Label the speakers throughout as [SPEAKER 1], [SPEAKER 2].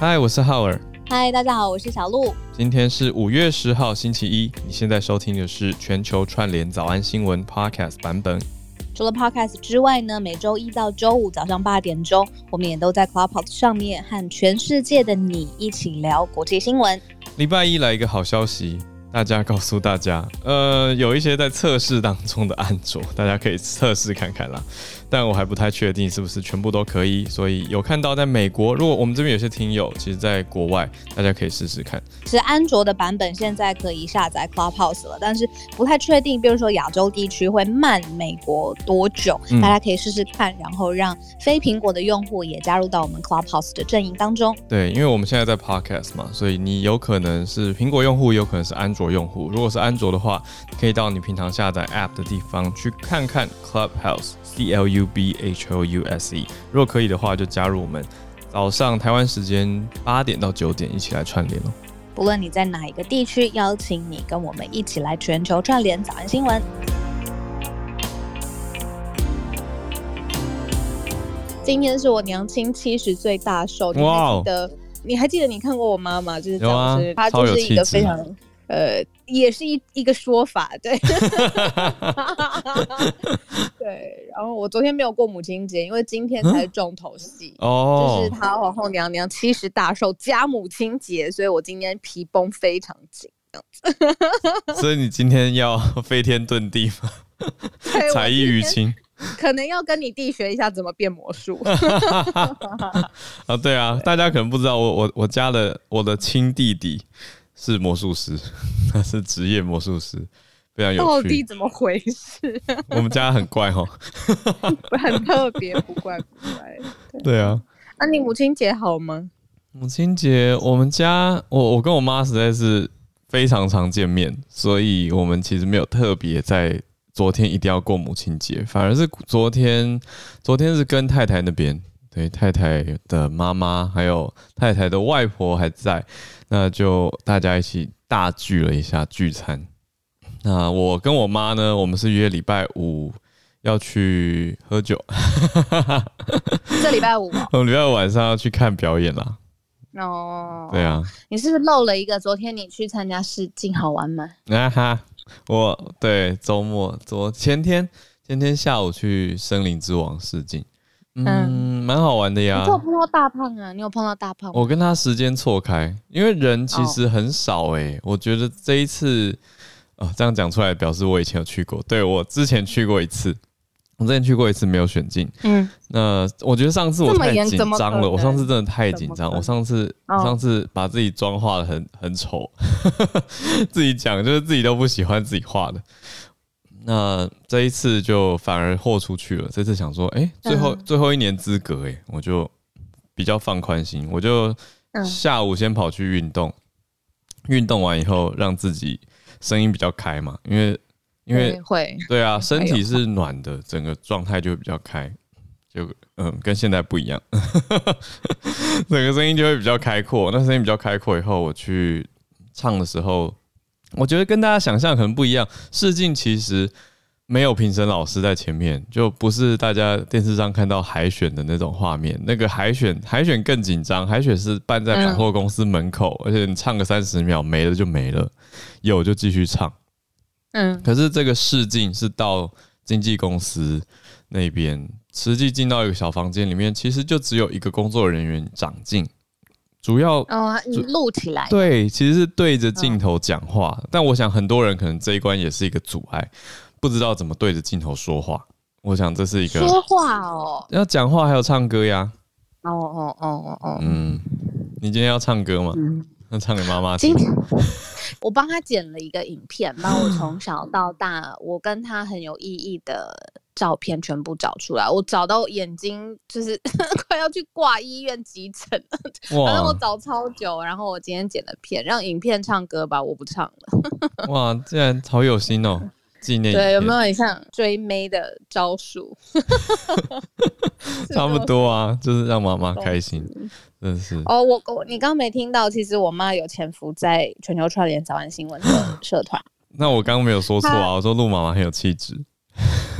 [SPEAKER 1] 嗨，我是浩尔。
[SPEAKER 2] 嗨，大家好，我是小鹿。
[SPEAKER 1] 今天是五月十号，星期一。你现在收听的是全球串联早安新闻 Podcast 版本。
[SPEAKER 2] 除了 Podcast 之外呢，每周一到周五早上八点钟，我们也都在 Clubhouse 上面和全世界的你一起聊国际新闻。
[SPEAKER 1] 礼拜一来一个好消息。大家告诉大家，呃，有一些在测试当中的安卓，大家可以测试看看啦。但我还不太确定是不是全部都可以，所以有看到在美国，如果我们这边有些听友，其实在国外，大家可以试试看。
[SPEAKER 2] 其实安卓的版本现在可以下载 Clubhouse 了，但是不太确定，比如说亚洲地区会慢美国多久，大家可以试试看，然后让非苹果的用户也加入到我们 Clubhouse 的阵营当中。
[SPEAKER 1] 对，因为我们现在在 Podcast 嘛，所以你有可能是苹果用户，有可能是安卓用户。如果是安卓的话，可以到你平常下载 App 的地方去看看 Clubhouse。C L U B H O U S E，如果可以的话，就加入我们早上台湾时间八点到九点一起来串联哦。
[SPEAKER 2] 不论你在哪一个地区，邀请你跟我们一起来全球串联早安新闻。今天是我娘亲七十岁大寿，你还记得？你还记得你看过我妈妈？就是
[SPEAKER 1] 讲
[SPEAKER 2] 是她就是一个非常。呃，也是一一个说法，对，对。然后我昨天没有过母亲节，因为今天才是重头戏哦，就是他皇后娘娘七十大寿加母亲节，所以我今天皮绷非常紧，这样
[SPEAKER 1] 子。所以你今天要飞天遁地吗？才艺于亲，
[SPEAKER 2] 可能要跟你弟学一下怎么变魔术。
[SPEAKER 1] 啊，对啊，大家可能不知道，我我我家的我的亲弟弟。是魔术师，他是职业魔术师，非常有趣。
[SPEAKER 2] 到底怎么回事？
[SPEAKER 1] 我们家很怪哦，
[SPEAKER 2] 很特别，不怪不怪。
[SPEAKER 1] 对啊，
[SPEAKER 2] 那你母亲节好吗？
[SPEAKER 1] 母亲节，我们家我我跟我妈实在是非常常见面，所以我们其实没有特别在昨天一定要过母亲节，反而是昨天，昨天是跟太太那边。对太太的妈妈还有太太的外婆还在，那就大家一起大聚了一下聚餐。那我跟我妈呢，我们是约礼拜五要去喝酒。
[SPEAKER 2] 这礼拜五，
[SPEAKER 1] 我礼拜五晚上要去看表演啦。哦，对啊，
[SPEAKER 2] 你是不是漏了一个？昨天你去参加试镜，好玩吗？
[SPEAKER 1] 啊哈，我对周末昨前天前天下午去森林之王试镜。嗯，蛮好玩的呀。
[SPEAKER 2] 你有碰到大胖啊？你有碰到大胖？
[SPEAKER 1] 我跟他时间错开，因为人其实很少哎。我觉得这一次，哦，这样讲出来表示我以前有去过。对我之前去过一次，我之前去过一次没有选进。嗯，那我觉得上次我太紧张了。我上次真的太紧张。我上次上次把自己妆化的很很丑，自己讲就是自己都不喜欢自己画的。那这一次就反而豁出去了。这次想说，哎，最后最后一年资格，哎，我就比较放宽心，我就下午先跑去运动，运动完以后让自己声音比较开嘛，因为因为
[SPEAKER 2] 会
[SPEAKER 1] 对啊，身体是暖的，整个状态就会比较开，就嗯跟现在不一样，整个声音就会比较开阔。那声音比较开阔以后，我去唱的时候。我觉得跟大家想象可能不一样，试镜其实没有评审老师在前面，就不是大家电视上看到海选的那种画面。那个海选海选更紧张，海选是办在百货公司门口，而且你唱个三十秒没了就没了，有就继续唱。嗯，可是这个试镜是到经纪公司那边，实际进到一个小房间里面，其实就只有一个工作人员长镜。主要
[SPEAKER 2] 哦，录起来
[SPEAKER 1] 对，其实是对着镜头讲话。但我想很多人可能这一关也是一个阻碍，不知道怎么对着镜头说话。我想这是一个
[SPEAKER 2] 说话哦，
[SPEAKER 1] 要讲话还有唱歌呀。
[SPEAKER 2] 哦哦哦哦哦，
[SPEAKER 1] 嗯，你今天要唱歌吗？那唱给妈妈听。
[SPEAKER 2] 我帮他剪了一个影片，帮我从小到大我跟他很有意义的照片全部找出来。我找到眼睛就是 快要去挂医院急诊了，反正我找超久。然后我今天剪了片，让影片唱歌吧，我不唱了。
[SPEAKER 1] 哇，竟然好有心哦！纪念
[SPEAKER 2] 对，有没有很像追妹的招数？
[SPEAKER 1] 差不多啊，就是让妈妈开心。真是
[SPEAKER 2] 哦，我我你刚刚没听到，其实我妈有潜伏在全球串联早安新闻的社团。
[SPEAKER 1] 那我刚刚没有说错啊，我说陆妈妈很有气质。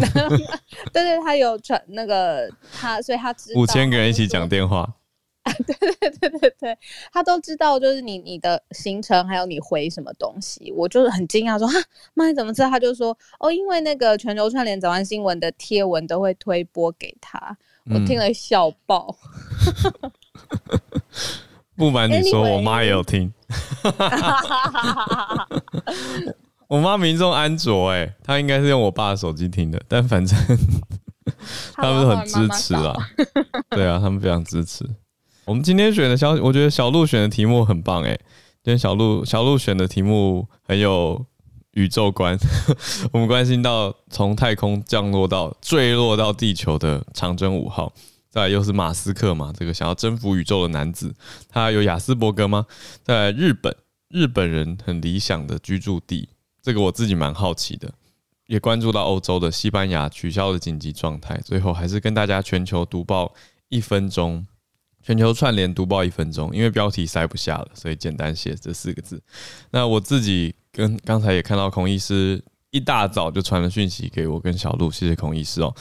[SPEAKER 2] 对对，他有传那个他，所以他知
[SPEAKER 1] 五千个人一起讲电话。
[SPEAKER 2] 对对对对对，他都知道，就是你你的行程，还有你回什么东西，我就是很惊讶，说哈妈你怎么知道？他就说哦，因为那个全球串联早安新闻的贴文都会推播给他，我听了笑爆。
[SPEAKER 1] 不瞒你说，我妈也有听。我妈民众安卓，哎，她应该是用我爸的手机听的，但反正 他们很支持啊。对啊，他们非常支持。我们今天选的消息，我觉得小鹿选的题目很棒，哎，今天小鹿小鹿选的题目很有宇宙观。我们关心到从太空降落到坠落到地球的长征五号，再来又是马斯克嘛，这个想要征服宇宙的男子，他有雅斯伯格吗？在日本，日本人很理想的居住地。这个我自己蛮好奇的，也关注到欧洲的西班牙取消了紧急状态，最后还是跟大家全球读报一分钟，全球串联读报一分钟，因为标题塞不下了，所以简单写这四个字。那我自己跟刚才也看到孔医师一大早就传了讯息给我跟小鹿，谢谢孔医师哦，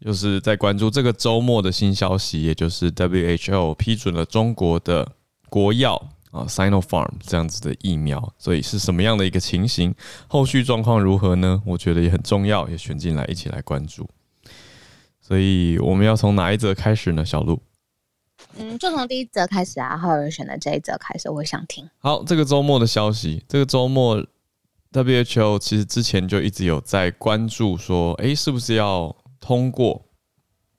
[SPEAKER 1] 就是在关注这个周末的新消息，也就是 WHO 批准了中国的国药。啊，Sinopharm 这样子的疫苗，所以是什么样的一个情形？后续状况如何呢？我觉得也很重要，也选进来一起来关注。所以我们要从哪一则开始呢？小鹿，
[SPEAKER 2] 嗯，就从第一则开始啊，有人选的这一则开始，我想听。
[SPEAKER 1] 好，这个周末的消息，这个周末 WHO 其实之前就一直有在关注，说，哎，是不是要通过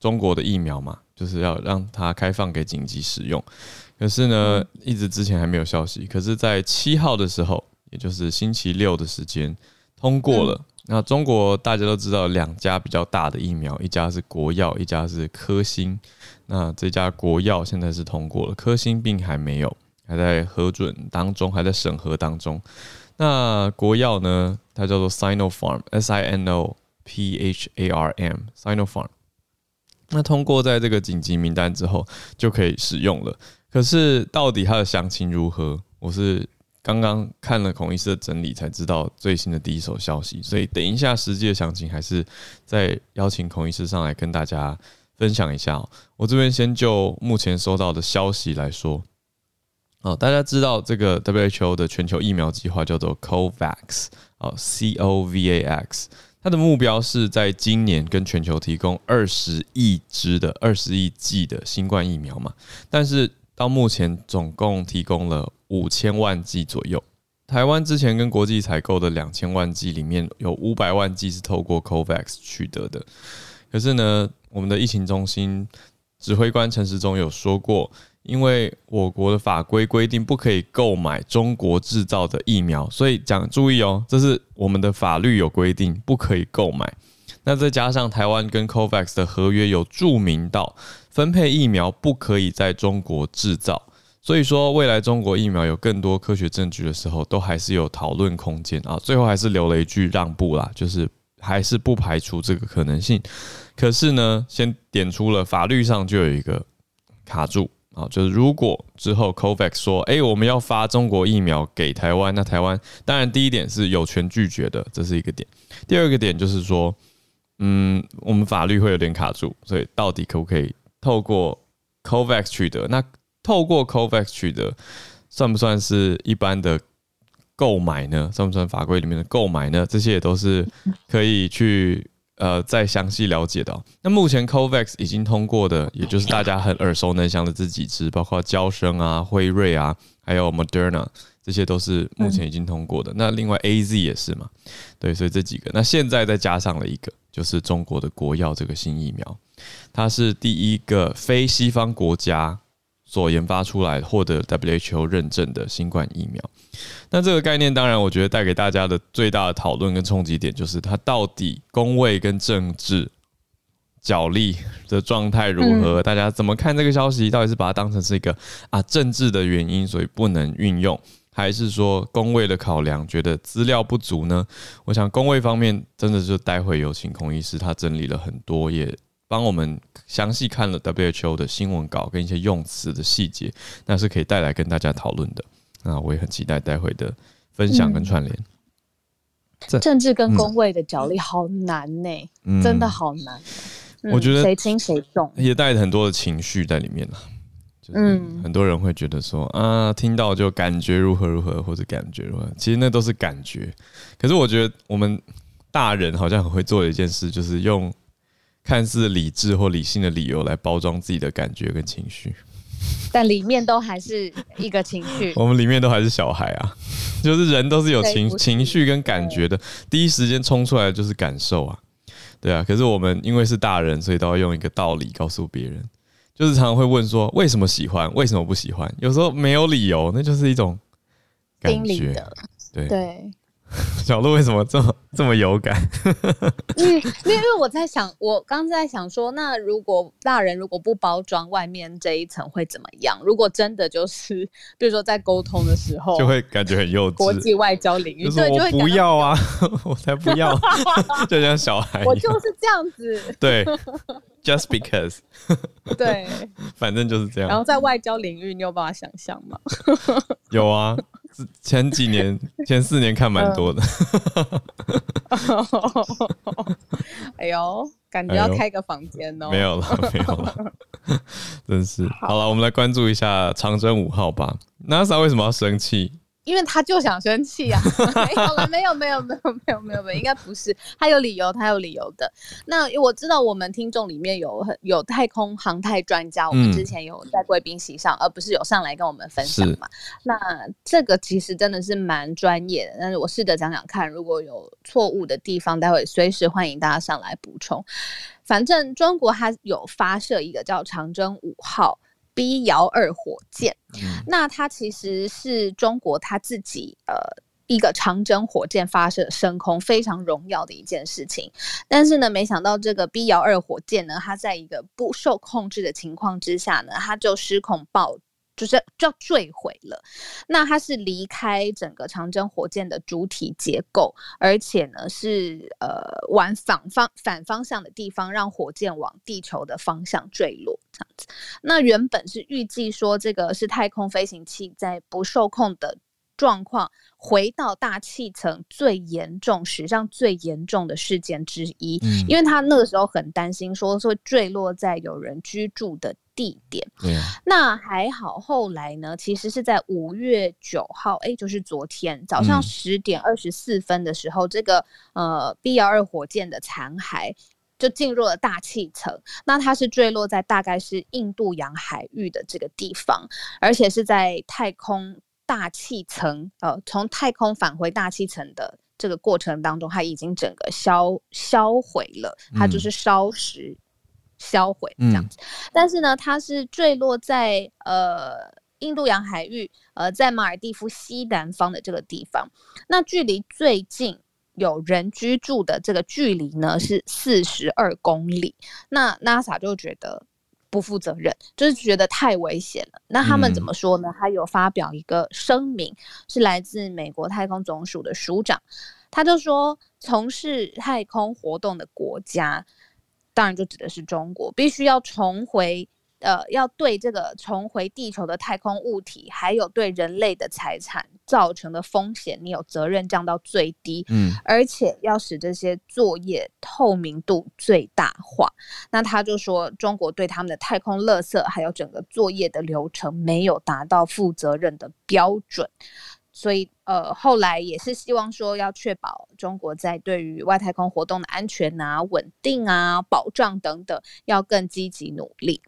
[SPEAKER 1] 中国的疫苗嘛？就是要让它开放给紧急使用。可是呢，一直之前还没有消息。可是，在七号的时候，也就是星期六的时间，通过了。那中国大家都知道，两家比较大的疫苗，一家是国药，一家是科兴。那这家国药现在是通过了，科兴并还没有，还在核准当中，还在审核当中。那国药呢，它叫做 Sinopharm，S I N O P H A R M，Sinopharm。那通过在这个紧急名单之后，就可以使用了。可是，到底它的详情如何？我是刚刚看了孔医师的整理，才知道最新的第一手消息。所以，等一下实际的详情，还是再邀请孔医师上来跟大家分享一下。我这边先就目前收到的消息来说，哦，大家知道这个 WHO 的全球疫苗计划叫做 COVAX，哦，C O V A X，它的目标是在今年跟全球提供二十亿支的二十亿剂的新冠疫苗嘛？但是到目前总共提供了五千万剂左右。台湾之前跟国际采购的两千万剂里面有五百万剂是透过 COVAX 取得的。可是呢，我们的疫情中心指挥官陈时中有说过，因为我国的法规规定不可以购买中国制造的疫苗，所以讲注意哦，这是我们的法律有规定不可以购买。那再加上台湾跟 COVAX 的合约有注明到。分配疫苗不可以在中国制造，所以说未来中国疫苗有更多科学证据的时候，都还是有讨论空间啊。最后还是留了一句让步啦，就是还是不排除这个可能性。可是呢，先点出了法律上就有一个卡住啊，就是如果之后 COVAX 说，哎，我们要发中国疫苗给台湾，那台湾当然第一点是有权拒绝的，这是一个点。第二个点就是说，嗯，我们法律会有点卡住，所以到底可不可以？透过 COVAX 取得，那透过 COVAX 取得，算不算是一般的购买呢？算不算法规里面的购买呢？这些也都是可以去呃再详细了解的。那目前 COVAX 已经通过的，也就是大家很耳熟能详的这几支，包括交生啊、辉瑞啊，还有 Moderna，这些都是目前已经通过的。那另外 AZ 也是嘛？对，所以这几个，那现在再加上了一个，就是中国的国药这个新疫苗。它是第一个非西方国家所研发出来、获得 WHO 认证的新冠疫苗。那这个概念，当然，我觉得带给大家的最大的讨论跟冲击点，就是它到底工位跟政治角力的状态如何？大家怎么看这个消息？到底是把它当成是一个啊政治的原因，所以不能运用，还是说工位的考量，觉得资料不足呢？我想工位方面，真的就待会有请孔医师，他整理了很多也。帮我们详细看了 WHO 的新闻稿跟一些用词的细节，那是可以带来跟大家讨论的。那我也很期待待会的分享跟串联。
[SPEAKER 2] 政治跟工位的角力好难呢，真的好难。
[SPEAKER 1] 我觉得
[SPEAKER 2] 谁轻谁重，
[SPEAKER 1] 也带着很多的情绪在里面就是很多人会觉得说啊，听到就感觉如何如何，或者感觉如何，其实那都是感觉。可是我觉得我们大人好像很会做的一件事，就是用看似理智或理性的理由来包装自己的感觉跟情绪，
[SPEAKER 2] 但里面都还是一个情绪。
[SPEAKER 1] 我们里面都还是小孩啊，就是人都是有情情绪跟感觉的，第一时间冲出来的就是感受啊，对啊。可是我们因为是大人，所以都要用一个道理告诉别人。就是常常会问说为什么喜欢，为什么不喜欢？有时候没有理由，那就是一种感觉。对
[SPEAKER 2] 对，
[SPEAKER 1] 小鹿为什么这么这么有感？
[SPEAKER 2] 因为因为我在想，我刚在想说，那如果大人如果不包装外面这一层会怎么样？如果真的就是，比如说在沟通的时候，
[SPEAKER 1] 就会感觉很幼稚。
[SPEAKER 2] 国际外交领域，
[SPEAKER 1] 对，就会不要啊，我才不要，就像小孩，
[SPEAKER 2] 我就是这样子，
[SPEAKER 1] 对。Just because，
[SPEAKER 2] 对，
[SPEAKER 1] 反正就是这样。
[SPEAKER 2] 然后在外交领域，你有办法想象吗？
[SPEAKER 1] 有啊，前几年、前四年看蛮多的。
[SPEAKER 2] 哎呦，感觉要开个房间哦。
[SPEAKER 1] 没有了，没有了，真是。好了，我们来关注一下长征五号吧。NASA 为什么要生气？
[SPEAKER 2] 因为他就想生气啊！没有了，没有，没有，没有，没有，没有，没有，应该不是，他有理由，他有理由的。那我知道我们听众里面有很有太空航太专家，我们之前有在贵宾席上，而不是有上来跟我们分享嘛。那这个其实真的是蛮专业的，但是我试着讲讲看，如果有错误的地方，待会随时欢迎大家上来补充。反正中国它有发射一个叫长征五号。B 遥二火箭，那它其实是中国它自己呃一个长征火箭发射升空非常荣耀的一件事情，但是呢，没想到这个 B 遥二火箭呢，它在一个不受控制的情况之下呢，它就失控爆。就是就要坠毁了，那它是离开整个长征火箭的主体结构，而且呢是呃往反方反方向的地方，让火箭往地球的方向坠落这样子。那原本是预计说这个是太空飞行器在不受控的。状况回到大气层最严重、史上最严重的事件之一，因为他那个时候很担心，说会坠落在有人居住的地点。那还好，后来呢，其实是在五月九号，哎，就是昨天早上十点二十四分的时候，这个呃 B 幺二火箭的残骸就进入了大气层。那它是坠落在大概是印度洋海域的这个地方，而且是在太空。大气层，呃，从太空返回大气层的这个过程当中，它已经整个销销毁了，它就是烧蚀、销毁这样子。但是呢，它是坠落在呃印度洋海域，呃，在马尔蒂夫西南方的这个地方。那距离最近有人居住的这个距离呢，是四十二公里。那 NASA 就觉得。不负责任，就是觉得太危险了。那他们怎么说呢？他有发表一个声明，是来自美国太空总署的署长，他就说，从事太空活动的国家，当然就指的是中国，必须要重回。呃，要对这个重回地球的太空物体，还有对人类的财产造成的风险，你有责任降到最低。嗯，而且要使这些作业透明度最大化。那他就说，中国对他们的太空垃圾还有整个作业的流程没有达到负责任的标准，所以呃，后来也是希望说要确保中国在对于外太空活动的安全啊、稳定啊、保障等等，要更积极努力。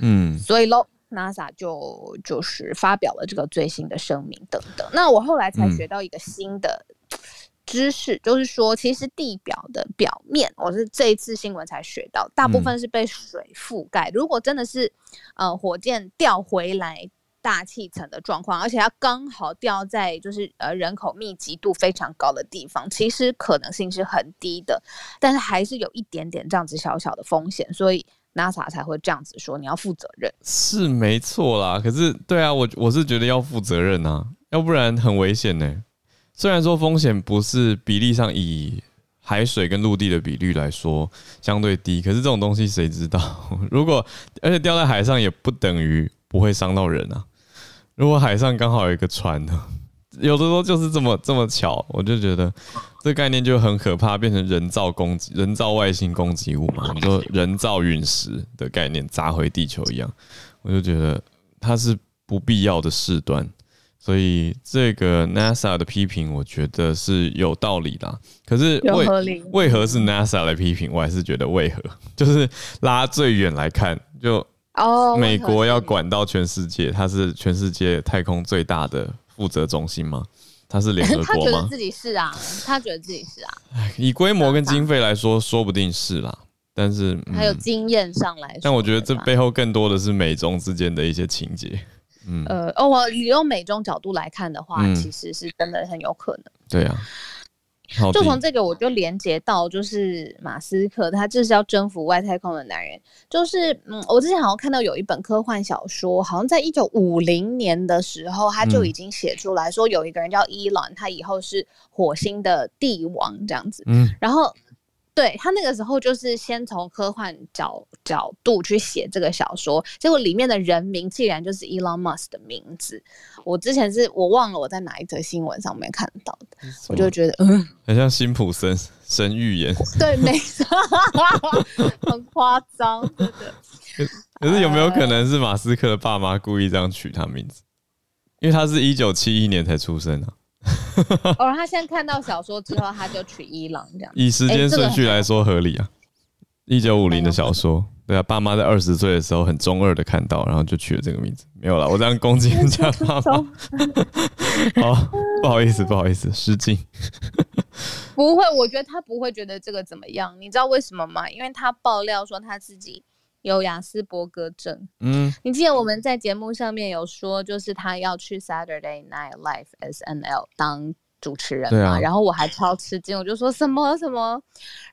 [SPEAKER 2] 嗯，所以喽，NASA 就就是发表了这个最新的声明等等。那我后来才学到一个新的知识，就是说，其实地表的表面，我是这一次新闻才学到，大部分是被水覆盖。如果真的是呃火箭掉回来大气层的状况，而且它刚好掉在就是呃人口密集度非常高的地方，其实可能性是很低的，但是还是有一点点这样子小小的风险，所以。NASA 才会这样子说，你要负责任
[SPEAKER 1] 是没错啦。可是，对啊，我我是觉得要负责任啊，要不然很危险呢。虽然说风险不是比例上以海水跟陆地的比率来说相对低，可是这种东西谁知道？如果而且掉在海上也不等于不会伤到人啊。如果海上刚好有一个船呢？有的时候就是这么这么巧，我就觉得这概念就很可怕，变成人造攻击、人造外星攻击物嘛，说人造陨石的概念砸回地球一样，我就觉得它是不必要的事端。所以这个 NASA 的批评，我觉得是有道理的。可是为为何是 NASA 来批评？我还是觉得为何？就是拉最远来看，就
[SPEAKER 2] 哦，
[SPEAKER 1] 美国要管到全世界，它是全世界太空最大的负责中心吗？它是联合 国吗？他
[SPEAKER 2] 觉得自己是啊，他觉得自己是啊。
[SPEAKER 1] 以规模跟经费来说，说不定是啦。但是
[SPEAKER 2] 还有经验上来，
[SPEAKER 1] 但我觉得这背后更多的是美中之间的一些情节。
[SPEAKER 2] 嗯，呃，哦，我用美中角度来看的话，其实是真的很有可能。
[SPEAKER 1] 对啊，
[SPEAKER 2] 就从这个我就连接到，就是马斯克他就是要征服外太空的男人。就是嗯，我之前好像看到有一本科幻小说，好像在一九五零年的时候，他就已经写出来说，有一个人叫伊朗，他以后是火星的帝王这样子。嗯，然后。对他那个时候就是先从科幻角角度去写这个小说，结果里面的人名竟然就是 Elon Musk 的名字。我之前是我忘了我在哪一则新闻上面看到的，我就觉得嗯，
[SPEAKER 1] 很像辛普森神预言。
[SPEAKER 2] 对，没错，很夸张，真
[SPEAKER 1] 的。可是有没有可能是马斯克的爸妈故意这样取他名字？因为他是一九七一年才出生啊。
[SPEAKER 2] 哦，他现在看到小说之后，他就娶伊朗这样。
[SPEAKER 1] 以时间顺序来说合理啊。一九五零的小说，对啊，爸妈在二十岁的时候很中二的看到，然后就取了这个名字。没有了，我这样攻击人家爸妈。好，不好意思，不好意思，失敬。
[SPEAKER 2] 不会，我觉得他不会觉得这个怎么样。你知道为什么吗？因为他爆料说他自己。有雅斯伯格症，嗯，你记得我们在节目上面有说，就是他要去 Saturday Night Live S N L 当主持人嘛，然后我还超吃惊，我就说什么什么，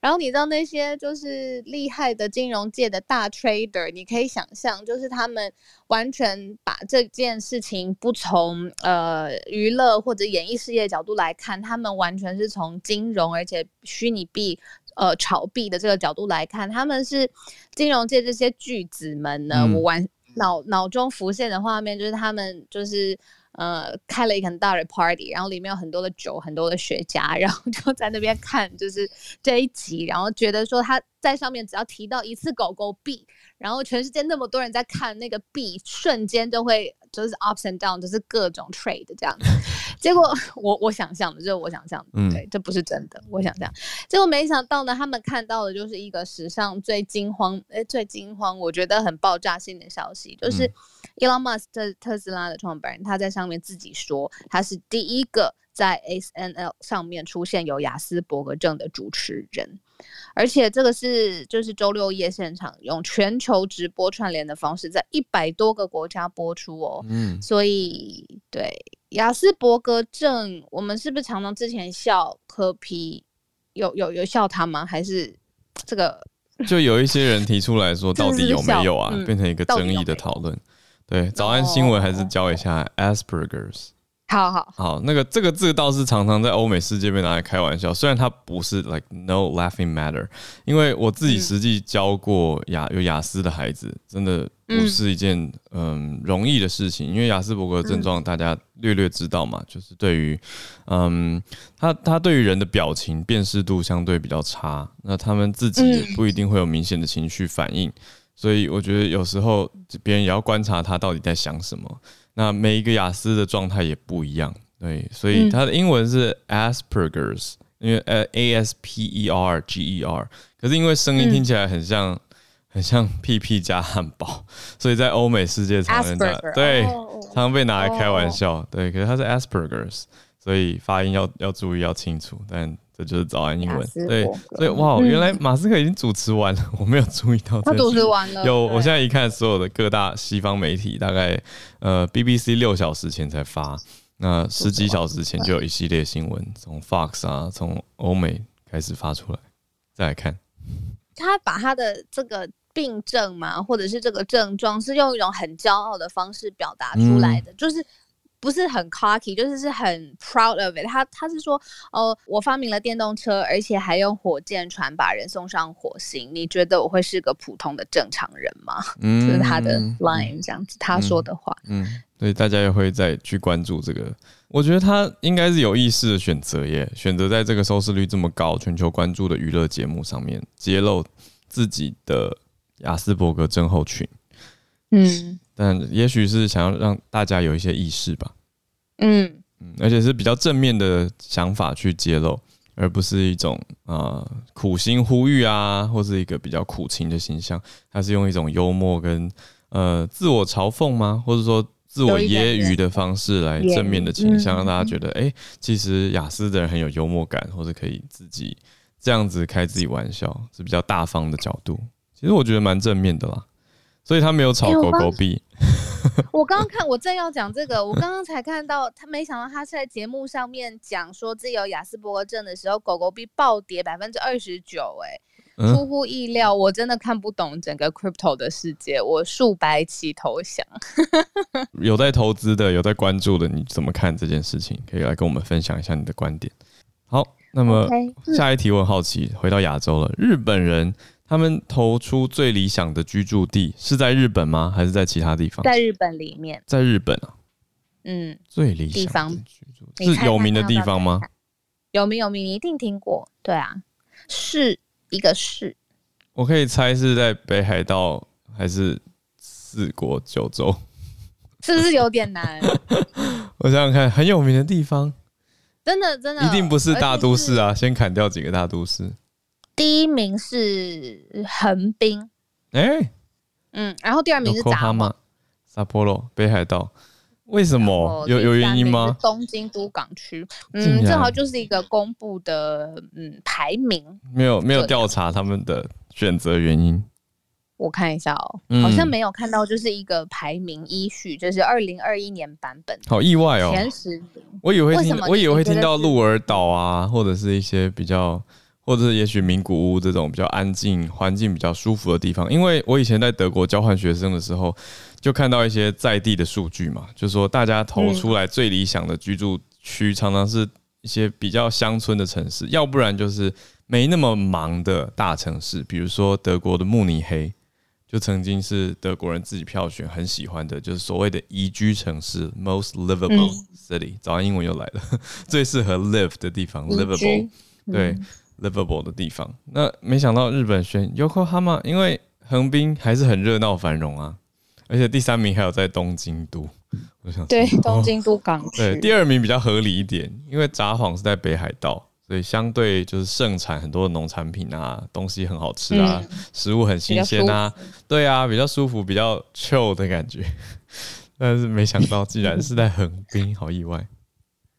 [SPEAKER 2] 然后你知道那些就是厉害的金融界的大 trader，你可以想象，就是他们完全把这件事情不从呃娱乐或者演艺事业角度来看，他们完全是从金融而且虚拟币。呃，炒币的这个角度来看，他们是金融界这些巨子们呢。我玩脑脑中浮现的画面就是他们就是呃开了一个很大的 party，然后里面有很多的酒，很多的雪茄，然后就在那边看就是这一集，然后觉得说他在上面只要提到一次狗狗币，然后全世界那么多人在看那个币，瞬间就会。就是 ups and down，就是各种 trade 这样子。结果 我我想象的，就是我想象的，对，这不是真的。我想象，结果没想到呢，他们看到的就是一个史上最惊慌，哎，最惊慌，我觉得很爆炸性的消息，就是 Elon Musk 特特斯拉的创办人，他在上面自己说，他是第一个在 S N L 上面出现有雅斯伯格症的主持人。而且这个是就是周六夜现场用全球直播串联的方式，在一百多个国家播出哦。嗯，所以对雅斯伯格症，我们是不是常常之前笑科皮，有有有笑他吗？还是这个？
[SPEAKER 1] 就有一些人提出来说，到底有没有啊？变成一个争议的讨论。对，早安新闻还是教一下 Asperger's。
[SPEAKER 2] 好好。
[SPEAKER 1] 好，那个这个字倒是常常在欧美世界被拿来开玩笑，虽然它不是 like no laughing matter，因为我自己实际教过雅有雅思的孩子，真的不是一件嗯。容易的事情，因为雅斯伯格症状大家略略知道嘛，就是对于嗯他他对于人的表情辨识度相对比较差，那他们自己也不一定会有明显的情绪反应，所以我觉得有时候别人也要观察他到底在想什么。那每一个雅思的状态也不一样，对，所以它的英文是 Asperger's，因为呃 A S P E R G E R，可是因为声音听起来很像很像屁屁加汉堡，所以在欧美世界常常对常被拿来开玩笑，对，可是它是 Asperger's，所以发音要要注意要清楚，但。这就是早安英文，对，所以哇，原来马斯克已经主持完了，我没有注意到。
[SPEAKER 2] 他主持完了。
[SPEAKER 1] 有，我现在一看，所有的各大西方媒体，大概呃，BBC 六小时前才发，那十几小时前就有一系列新闻，从 Fox 啊，从欧美开始发出来。再来看，
[SPEAKER 2] 他把他的这个病症嘛，或者是这个症状，是用一种很骄傲的方式表达出来的，就是。不是很 cocky，就是是很 proud of it。他他是说，哦，我发明了电动车，而且还用火箭船把人送上火星。你觉得我会是个普通的正常人吗？嗯，就是他的 line，这样子他说的话。
[SPEAKER 1] 嗯，所以大家也会再去关注这个。我觉得他应该是有意识的选择耶，选择在这个收视率这么高、全球关注的娱乐节目上面揭露自己的雅斯伯格症候群。
[SPEAKER 2] 嗯，
[SPEAKER 1] 但也许是想要让大家有一些意识吧。
[SPEAKER 2] 嗯，
[SPEAKER 1] 嗯，而且是比较正面的想法去揭露，而不是一种啊、呃苦心呼吁啊，或是一个比较苦情的形象。他是用一种幽默跟呃自我嘲讽吗，或者说自我揶揄的方式来正面的倾向，
[SPEAKER 2] 嗯
[SPEAKER 1] 让大家觉得，哎、其实雅思的人很有幽默感，或者可以自己这样子开自己玩笑，是比较大方的角度。其实我觉得蛮正面的啦，所以他没有炒狗狗币。
[SPEAKER 2] 我刚刚看，我正要讲这个，我刚刚才看到他，没想到他是在节目上面讲说自己有雅斯伯格症的时候，狗狗币暴跌百分之二十九，哎，
[SPEAKER 1] 嗯
[SPEAKER 2] 出乎意料，我真的看不懂整个 crypto 的世界，我竖白旗投降。
[SPEAKER 1] 有在投资的，有在关注的，你怎么看这件事情？可以来跟我们分享一下你的观点。好，那么下一题我很好奇，回到亚洲了，日本人他们投出最理想的居住地是在日本吗？还是在其他地方？
[SPEAKER 2] 在日本里面，
[SPEAKER 1] 在日本啊，
[SPEAKER 2] 嗯，
[SPEAKER 1] 最理想
[SPEAKER 2] 地方
[SPEAKER 1] 的居住
[SPEAKER 2] 你猜
[SPEAKER 1] 是有名的地方吗？
[SPEAKER 2] 有名有名，你一定听过。对啊，是一个市，
[SPEAKER 1] 我可以猜是在北海道还是四国九州？
[SPEAKER 2] 是不是有点难？
[SPEAKER 1] 我想想看，很有名的地方，
[SPEAKER 2] 真的真的，
[SPEAKER 1] 一定不是大都市
[SPEAKER 2] 啊。
[SPEAKER 1] 啊！先砍掉几个大都市。
[SPEAKER 2] 第一名是横滨，
[SPEAKER 1] 哎、
[SPEAKER 2] 嗯，然后第二名是札幌。
[SPEAKER 1] 札幌、北海道，为什么
[SPEAKER 2] 哦？
[SPEAKER 1] 有有原因吗？
[SPEAKER 2] 东京都港区，嗯，正好就是一个公布的嗯排名，
[SPEAKER 1] 没有没有调查他们的选择原因。
[SPEAKER 2] 我看一下哦，
[SPEAKER 1] 嗯
[SPEAKER 2] 好像没有看到，就是一个排名依序，就是二零二一年版本
[SPEAKER 1] 好意外哦！
[SPEAKER 2] 前十名。
[SPEAKER 1] 我以为听我以为会听到鹿儿岛啊，或者是一些比较，或者是也许名古屋这种比较安静、环境比较舒服的地方。因为我以前在德国交换学生的时候，就看到一些在地的数据嘛，就说大家投出来最理想的居住区，常常是一些比较乡村的城市，要不然就是没那么忙的大城市，比如说德国的慕尼黑。就曾经是德国人自己票选很喜欢的，就是所谓的宜居城市 （most livable
[SPEAKER 2] 嗯
[SPEAKER 1] city）。早上英文又来了，最适合 live 的地方，livable 对
[SPEAKER 2] 嗯
[SPEAKER 1] livable 的地方。那没想到日本选 Yokohama，因为横滨还是很热闹繁荣啊，而且第三名还有在东京都。我想
[SPEAKER 2] 对，
[SPEAKER 1] 哦
[SPEAKER 2] 东京都港区。
[SPEAKER 1] 对，第二名比较合理一点，因为札幌是在北海道，所以相对就是盛产很多的农产品啊，东西很好吃啊，
[SPEAKER 2] 嗯
[SPEAKER 1] 食物很新鲜啊，对啊，比较舒服，比较 chill 的感觉。但是没想到，竟然是在横滨，好意外。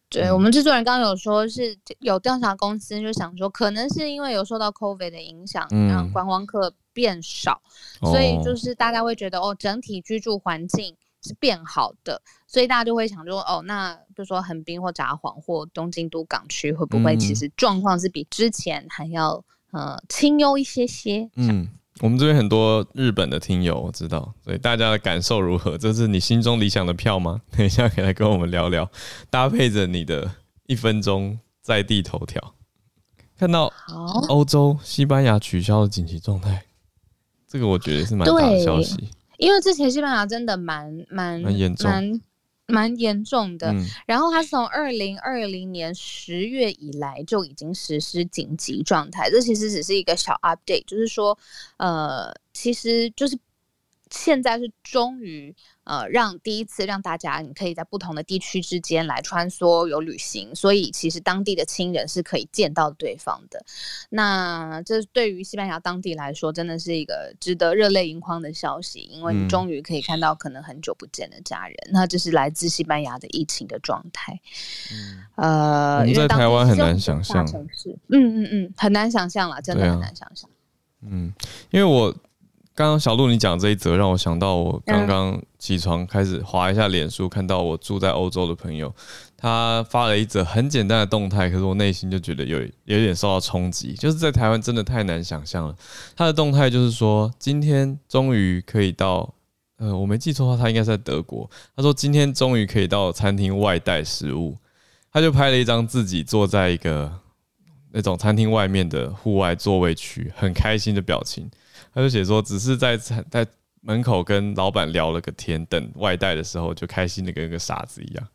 [SPEAKER 2] 对我们制作人刚刚有说是有调查公司就想说，可能是因为有受到 COVID 的影响，
[SPEAKER 1] 嗯。
[SPEAKER 2] 让观光客变少，所以就
[SPEAKER 1] 哦。
[SPEAKER 2] 是大家会觉得哦，整体居住环境是变好的，所以大家就会想说哦，那比如说横滨或札幌或东京都港区会不会其
[SPEAKER 1] 嗯。
[SPEAKER 2] 实状况是比之前还要呃清幽一些些？
[SPEAKER 1] 嗯，我们这边很多日本的听友，我知道，所以大家的感受如何？这是你心中理想的票吗？等一下可以来跟我们聊聊，搭配着你的一分钟在地头条。看到，欧洲西班牙取消了紧急状态，这个我觉得是蛮大的消息。
[SPEAKER 2] 因为之前西班牙真的蛮蛮
[SPEAKER 1] 蛮严重
[SPEAKER 2] 蛮蛮严重的，
[SPEAKER 1] 嗯。
[SPEAKER 2] 然后它是从二零二零年十月以来就已经实施紧急状态，这其实只是一个小 update，就是说，呃，其实就是现在是终于呃让第一次让大家你可以在不同的地区之间来穿梭有旅行，所以其实当地的亲人是可以见到对方的。那这对于西班牙当地来说，真的是一个值得热泪盈眶的消息，因为
[SPEAKER 1] 嗯
[SPEAKER 2] 你终于可以看到可能很久不见的家人。那这是来自西班牙的疫情的状态。呃，
[SPEAKER 1] 我们
[SPEAKER 2] 因为
[SPEAKER 1] 在台湾很难想象
[SPEAKER 2] 城市，嗯嗯嗯，很难想象了，真的很难想象。
[SPEAKER 1] 嗯，因为我刚刚小鹿你讲这一则，让我想到我刚刚起床开始划一下脸书，看到我住在欧洲的朋友，他发了一则很简单的动态，可是我内心就觉得有有点受到冲击，就是在台湾真的太难想象了。他的动态就是说，今天终于可以到。呃，我没记错的话，他应该是在德国。他说今天终于可以到餐厅外带食物，他就拍了一张自己坐在一个那种餐厅外面的户外座位区，很开心的表情。他就写说，只是在在门口跟老板聊了个天，等外带的时候就开心的跟个傻子一样。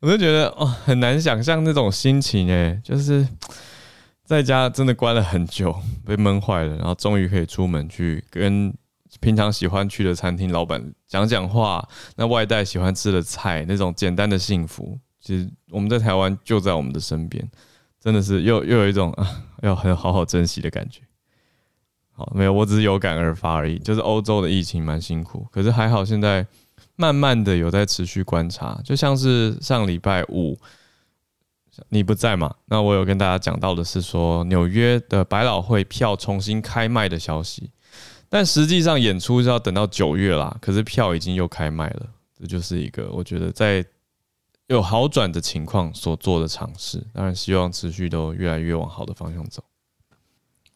[SPEAKER 1] 我就觉得哦，很难想象那种心情诶，就是在家真的关了很久，被闷坏了，然后终于可以出门去跟平常喜欢去的餐厅老板讲讲话，那外带喜欢吃的菜，那种简单的幸福，其实我们在台湾就在我们的身边，真的是又又有一种啊，要很好好珍惜的感觉。好，没有，我只是有感而发而已。就是欧洲的疫情蛮辛苦，可是还好现在慢慢的有在持续观察，就像是上礼拜五。你不在嘛？那我有跟大家讲到的是说纽约的百老汇票重新开卖的消息，但实际上演出是要等到九月啦。可是票已经又开卖了，这就是一个我觉得在有好转的情况所做的尝试。当然，希望持续都越来越往好的方向走。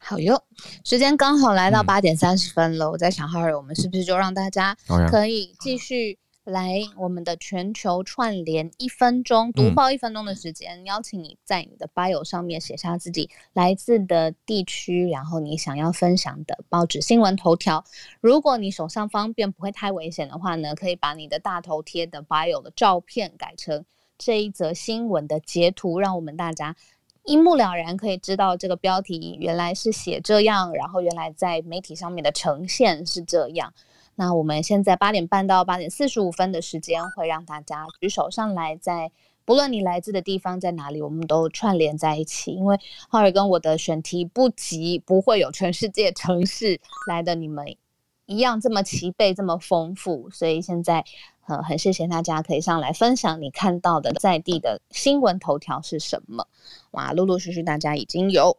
[SPEAKER 2] 好哟，时间刚好来到八点三十分了，我在想，浩儿，我们是不是就让大家可以继续？来，我们的全球串联一分钟读报一分钟的时间，邀请你在你的 bio 上面写下自己来自的地区，然后你想要分享的报纸新闻头条。如果你手上方便不会太危险的话呢，可以把你的大头贴的 bio 的照片改成这一则新闻的截图，让我们大家一目了然可以知道这个标题原来是写这样，然后原来在媒体上面的呈现是这样。那我们现在八点半到八点四十五分的时间，会让大家举手上来，在不论你来自的地方在哪里，我们都串联在一起。因为浩尔跟我的选题不急，不会有全世界城市来的你们一样这么齐备、这么丰富，所以现在呃很谢谢大家可以上来分享你看到的在地的新闻头条是什么。哇，陆陆续续大家已经有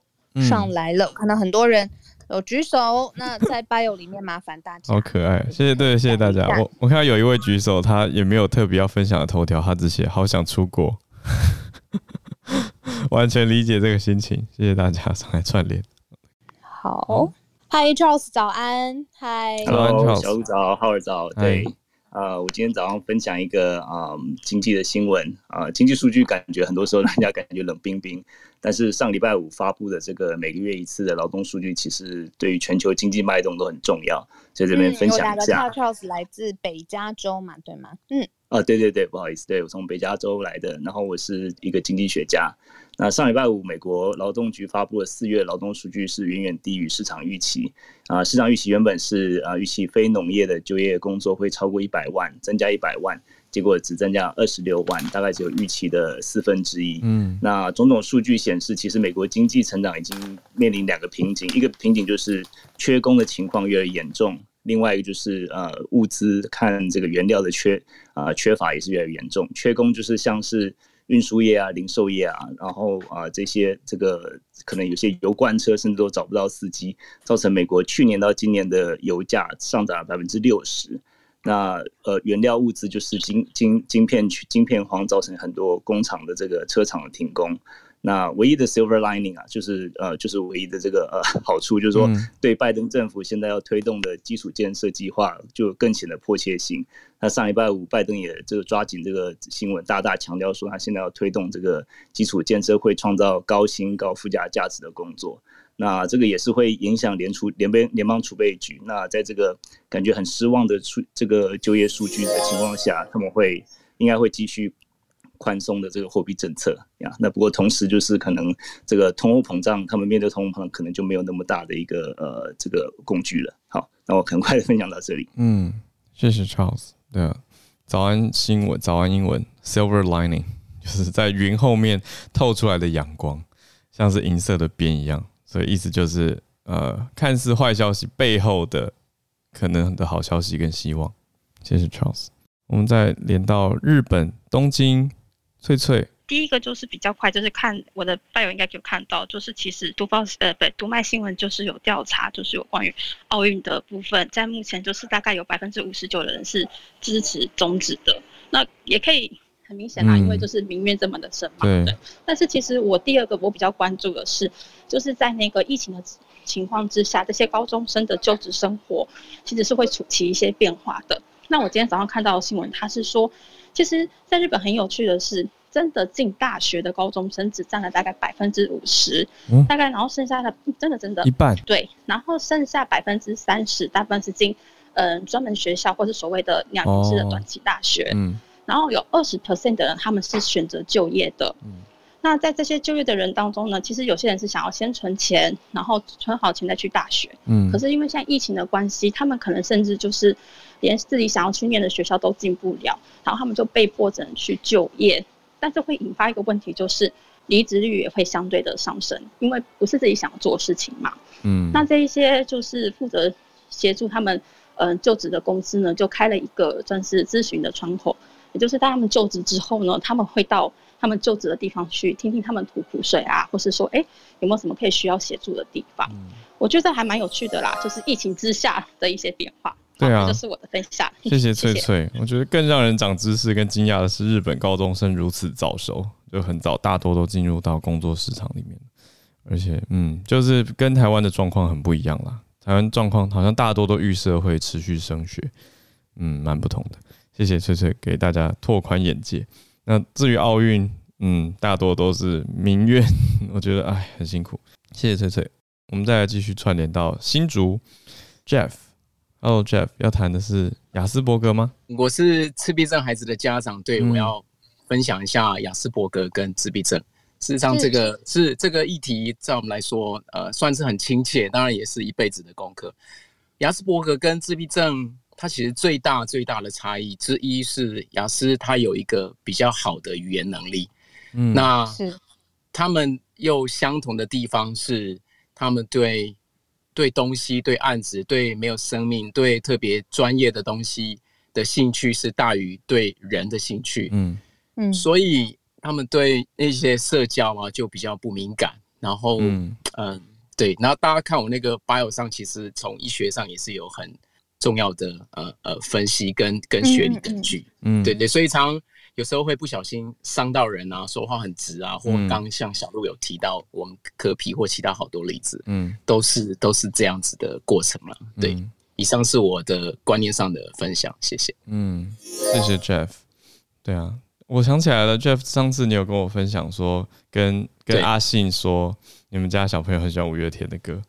[SPEAKER 2] 上来了，看到很多人。有举手，那 在 bio 里面麻烦大家。
[SPEAKER 1] 好可爱，谢谢，对，谢谢大家。我我看到有一位举手，他也没有特别要分享的头条，他只写好想出国，完全理解这个心情。谢谢大家上来串联。
[SPEAKER 2] 好，Hi Charles，早安。
[SPEAKER 3] Hi，Hello，小鹿早，浩儿早。对，呃，我今天早上分享一个啊经济的新闻啊，经济数据感觉很多时候让 人家感觉冷冰冰。但是上礼拜五发布的这个每个月一次的劳动数据，其实对于全球经济脉动都很重要，在这边分享一下。
[SPEAKER 2] Charles 来自北加州嘛，对吗？嗯。
[SPEAKER 3] 啊，对对对，不好意思，对我从北加州来的，然后我是一个经济学家。那上礼拜五，美国劳动局发布的四月劳动数据是远远低于市场预期。啊，市场预期原本是啊，预期非农业的就业工作会超过一百万，增加一百万。结果只增加二十六万，大概只有预期的四分之一。嗯，那种种数据显示，其实美国经济成长已经面临两个瓶颈，一个瓶颈就是缺工的情况越来越严重，另外一个就是呃物资看这个原料的缺啊缺乏也是越来越严重。缺工就是像是运输业啊、零售业啊，然后啊这些这个可能有些油罐车甚至都找不到司机，造成美国去年到今年的油价上涨百分之六十。那呃，原料物资就是晶晶晶片去晶片荒，造成很多工厂的这个车厂的停工。那唯一的 silver lining 啊，就是呃，就是唯一的这个呃 好处，就是说对拜登政府现在要推动的基础建设计划就更显得迫切性。那上礼拜五，拜登也这个抓紧这个新闻，大大强调说他现在要推动这个基础建设会创造高薪高附加价值的工作。那这个也是会影响联储联邦联邦储备局。那在这个感觉很失望的出这个就业数据的情况下，他们会应该会继续宽松的这个货币政策呀。那不过同时就是可能这个通货膨胀，他们面对通货膨胀可能就没有那么大的一个呃这个工具了。好，那我很快的分享到这里。
[SPEAKER 1] 嗯，谢谢 Charles。对，早安新闻，早安英文，Silver lining 就是在云后面透出来的阳光，像是银色的边一样。所以意思就是，呃，看似坏消息背后的可能的好消息跟希望。谢谢 Charles。我们再连到日本东京，翠翠。
[SPEAKER 4] 第一个就是比较快，就是看我的伴友应该有看到，就是其实读报呃不读卖新闻就是有调查，就是有关于奥运的部分，在目前就是大概有百分之五十九的人是支持终止的。那也可以。很明显啦，因为就是民怨这么的深嘛。对。但是其实我第二个我比较关注的是，就是在那个疫情的情况之下，这些高中生的就职生活其实是会出起一些变化的。那我今天早上看到的新闻，他是说，其实在日本很有趣的是，真的进大学的高中生只占了大概百分之五十，大概，然后剩下的真的真的
[SPEAKER 1] 一半。
[SPEAKER 4] 对。然后剩下百分之三十，大部分是进嗯专门学校或是所谓的两年制的短期大学。嗯。然后有二十 percent 的人，他们是选择就业的。嗯，那在这些就业的人当中呢，其实有些人是想要先存钱，然后存好钱再去大学。
[SPEAKER 1] 嗯
[SPEAKER 4] 可是因为现在疫情的关系，他们可能甚至就是连自己想要去念的学校都进不了，然后他们就被迫只能去就业。但是会引发一个问题，就是离职率也会相对的上升，因为不是自己想做的事情嘛。
[SPEAKER 1] 嗯，
[SPEAKER 4] 那这一些就是负责协助他们嗯、呃就职的公司呢，就开了一个算是咨询的窗口，也就是当他们就职之后呢，他们会到他们就职的地方去听听他们吐苦水啊，或是说哎有没有什么可以需要协助的地方。
[SPEAKER 1] 嗯
[SPEAKER 4] 我觉得还蛮有趣的啦，就是疫情之下的一些变化。
[SPEAKER 1] 对啊
[SPEAKER 4] 这是我的分享。
[SPEAKER 1] 谢谢翠翠。我觉得更让人长知识跟惊讶的是，日本高中生如此早熟，就很早，大多都进入到工作市场里面，而且，嗯，就是跟台湾的状况很不一样啦。台湾状况好像大多都预设会持续升学，嗯，蛮不同的。谢谢翠翠给大家拓宽眼界。那至于奥运，嗯，大多都是民怨，我觉得哎很辛苦。谢谢翠翠。我们再来继续串联到新竹 Jeff。Hello Jeff，要谈的是雅斯伯格吗？
[SPEAKER 5] 我是自闭症孩子的家长，对、
[SPEAKER 1] 嗯
[SPEAKER 5] 我要分享一下雅斯伯格跟自闭症。事实上，这个是这个议题，在我们来说，呃，算是很亲切，当然也是一辈子的功课。雅斯伯格跟自闭症，它其实最大最大的差异之一是，雅思它有一个比较好的语言能力，
[SPEAKER 1] 嗯，
[SPEAKER 5] 那
[SPEAKER 2] 是。
[SPEAKER 5] 他们又相同的地方是，他们对对东西、对案子、对没有生命、对特别专业的东西的兴趣是大于对人的兴趣，
[SPEAKER 1] 嗯。
[SPEAKER 2] 嗯。
[SPEAKER 5] 所以他们对那些社交啊就比较不敏感。然后，嗯、
[SPEAKER 1] 嗯
[SPEAKER 5] 对，然后大家看我那个 bio 上，其实从医学上也是有很重要的呃呃分析跟跟学理根据。
[SPEAKER 1] 嗯，
[SPEAKER 5] 对对，所以常有时候会不小心伤到人啊，说话很直啊，或
[SPEAKER 1] 嗯
[SPEAKER 5] 刚像小鹿有提到我们科皮或其他好多例子，
[SPEAKER 1] 嗯，
[SPEAKER 5] 都是都是这样子的过程了。对，
[SPEAKER 1] 嗯
[SPEAKER 5] 以上是我的观念上的分享，谢谢。
[SPEAKER 1] 嗯，谢谢 Jeff。对啊，我想起来了，Jeff 上次你有跟我分享说，跟跟阿信说，你们家小朋友很喜欢五月天的歌。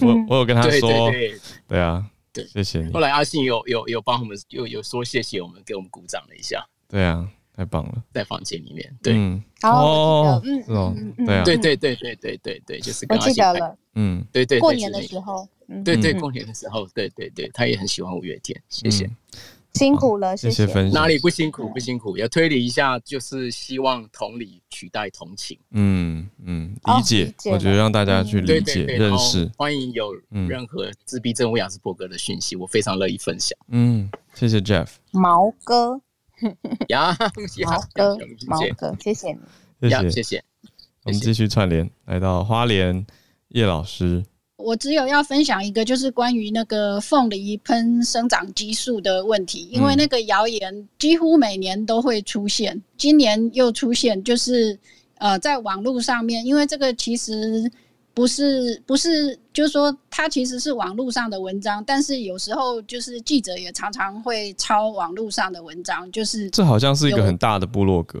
[SPEAKER 1] 我
[SPEAKER 2] 嗯
[SPEAKER 1] 我有跟他
[SPEAKER 5] 对
[SPEAKER 1] 说，
[SPEAKER 5] 对对，
[SPEAKER 1] 对啊，
[SPEAKER 5] 对
[SPEAKER 1] 谢谢你
[SPEAKER 5] 后，来阿信有有有帮我们有有说谢谢我们，给我们鼓掌了一下，
[SPEAKER 1] 对啊，太棒了。
[SPEAKER 5] 在房间里面。对、
[SPEAKER 1] 哦
[SPEAKER 2] 嗯嗯，
[SPEAKER 1] 对啊
[SPEAKER 5] 对对对对对对对，就是
[SPEAKER 2] 我
[SPEAKER 5] 跟阿信拍。
[SPEAKER 2] 记得了，
[SPEAKER 1] 嗯，
[SPEAKER 5] 对对对，
[SPEAKER 2] 过年的时候，
[SPEAKER 5] 对对过年的时候，对对对，他也很喜欢五月天，谢谢。
[SPEAKER 1] 嗯
[SPEAKER 2] 辛苦了，
[SPEAKER 1] 谢
[SPEAKER 2] 谢
[SPEAKER 1] 谢分享
[SPEAKER 5] 哪。里不辛苦不辛苦，要推理一下，就是希望同理取代同情。
[SPEAKER 1] 嗯嗯，
[SPEAKER 2] 哦
[SPEAKER 1] 理解
[SPEAKER 2] 理，解
[SPEAKER 1] 我觉得让大家去
[SPEAKER 2] 嗯
[SPEAKER 1] 理解、认识。
[SPEAKER 5] 欢迎有
[SPEAKER 1] 嗯
[SPEAKER 5] 任何自闭症乌雅斯伯格的讯息，我非常乐意分享。
[SPEAKER 1] 嗯，谢谢 Jeff，
[SPEAKER 2] 毛哥，
[SPEAKER 5] 呀 呀
[SPEAKER 2] 毛哥，毛哥，谢谢你。
[SPEAKER 5] 呀，
[SPEAKER 1] 谢谢。
[SPEAKER 5] 谢谢。
[SPEAKER 1] 我们继续串联，来到花莲叶老师。
[SPEAKER 6] 我只有要分享一个，就是关于那个凤梨喷生长激素的问题，因为
[SPEAKER 1] 嗯
[SPEAKER 6] 那个谣言几乎每年都会出现，今年又出现，就是呃，在网络上面，因为这个其实不是不是，就是说它其实是网络上的文章，但是有时候就是记者也常常会抄网络上的文章，就是
[SPEAKER 1] 这好像是一个很大的部落格。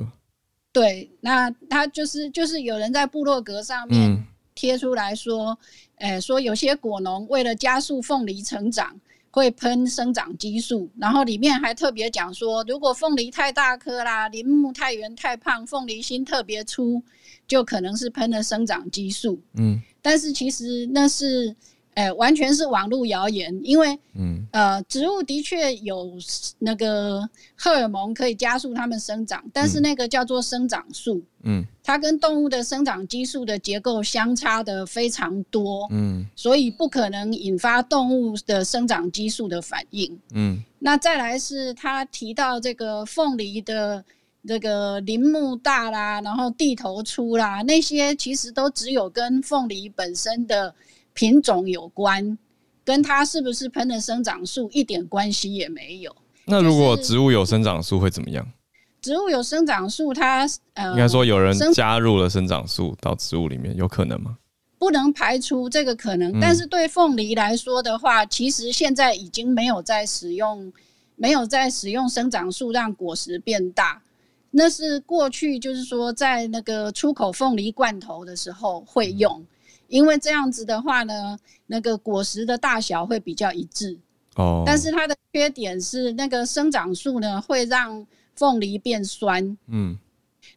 [SPEAKER 6] 对，那他就是就是有人在部落格上面
[SPEAKER 1] 嗯
[SPEAKER 6] 贴出来说，呃，说有些果农为了加速凤梨成长，会喷生长激素，然后里面还特别讲说，如果凤梨太大颗啦，林木太圆太胖，凤梨心特别粗，就可能是喷了生长激素。
[SPEAKER 1] 嗯
[SPEAKER 6] 但是其实那是，呃，完全是网络谣言，因为
[SPEAKER 1] 嗯。
[SPEAKER 6] 呃，植物的确有那个荷尔蒙可以加速它们生长，但是
[SPEAKER 1] 嗯。
[SPEAKER 6] 那个叫做生长素，
[SPEAKER 1] 嗯。
[SPEAKER 6] 它跟动物的生长激素的结构相差的非常多，
[SPEAKER 1] 嗯。
[SPEAKER 6] 所以不可能引发动物的生长激素的反应。
[SPEAKER 1] 嗯。
[SPEAKER 6] 那再来是他提到这个凤梨的这个林木大啦，然后地头粗啦，那些其实都只有跟凤梨本身的品种有关，跟它是不是喷了生长素一点关系也没有。
[SPEAKER 1] 那如果植物有生长素会怎么样？
[SPEAKER 6] 植物有生长素，它呃
[SPEAKER 1] 应该说有人加入了生长素到植物里面，有可能吗？
[SPEAKER 6] 不能排除这个可能，
[SPEAKER 1] 嗯
[SPEAKER 6] 但是对凤梨来说的话，其实现在已经没有在使用，没有在使用生长素让果实变大。那是过去就是说在那个出口凤梨罐头的时候会用，因为这样子的话呢，那个果实的大小会比较一致。
[SPEAKER 1] 哦，
[SPEAKER 6] 但是它的缺点是那个生长素呢会让凤梨变酸，
[SPEAKER 1] 嗯。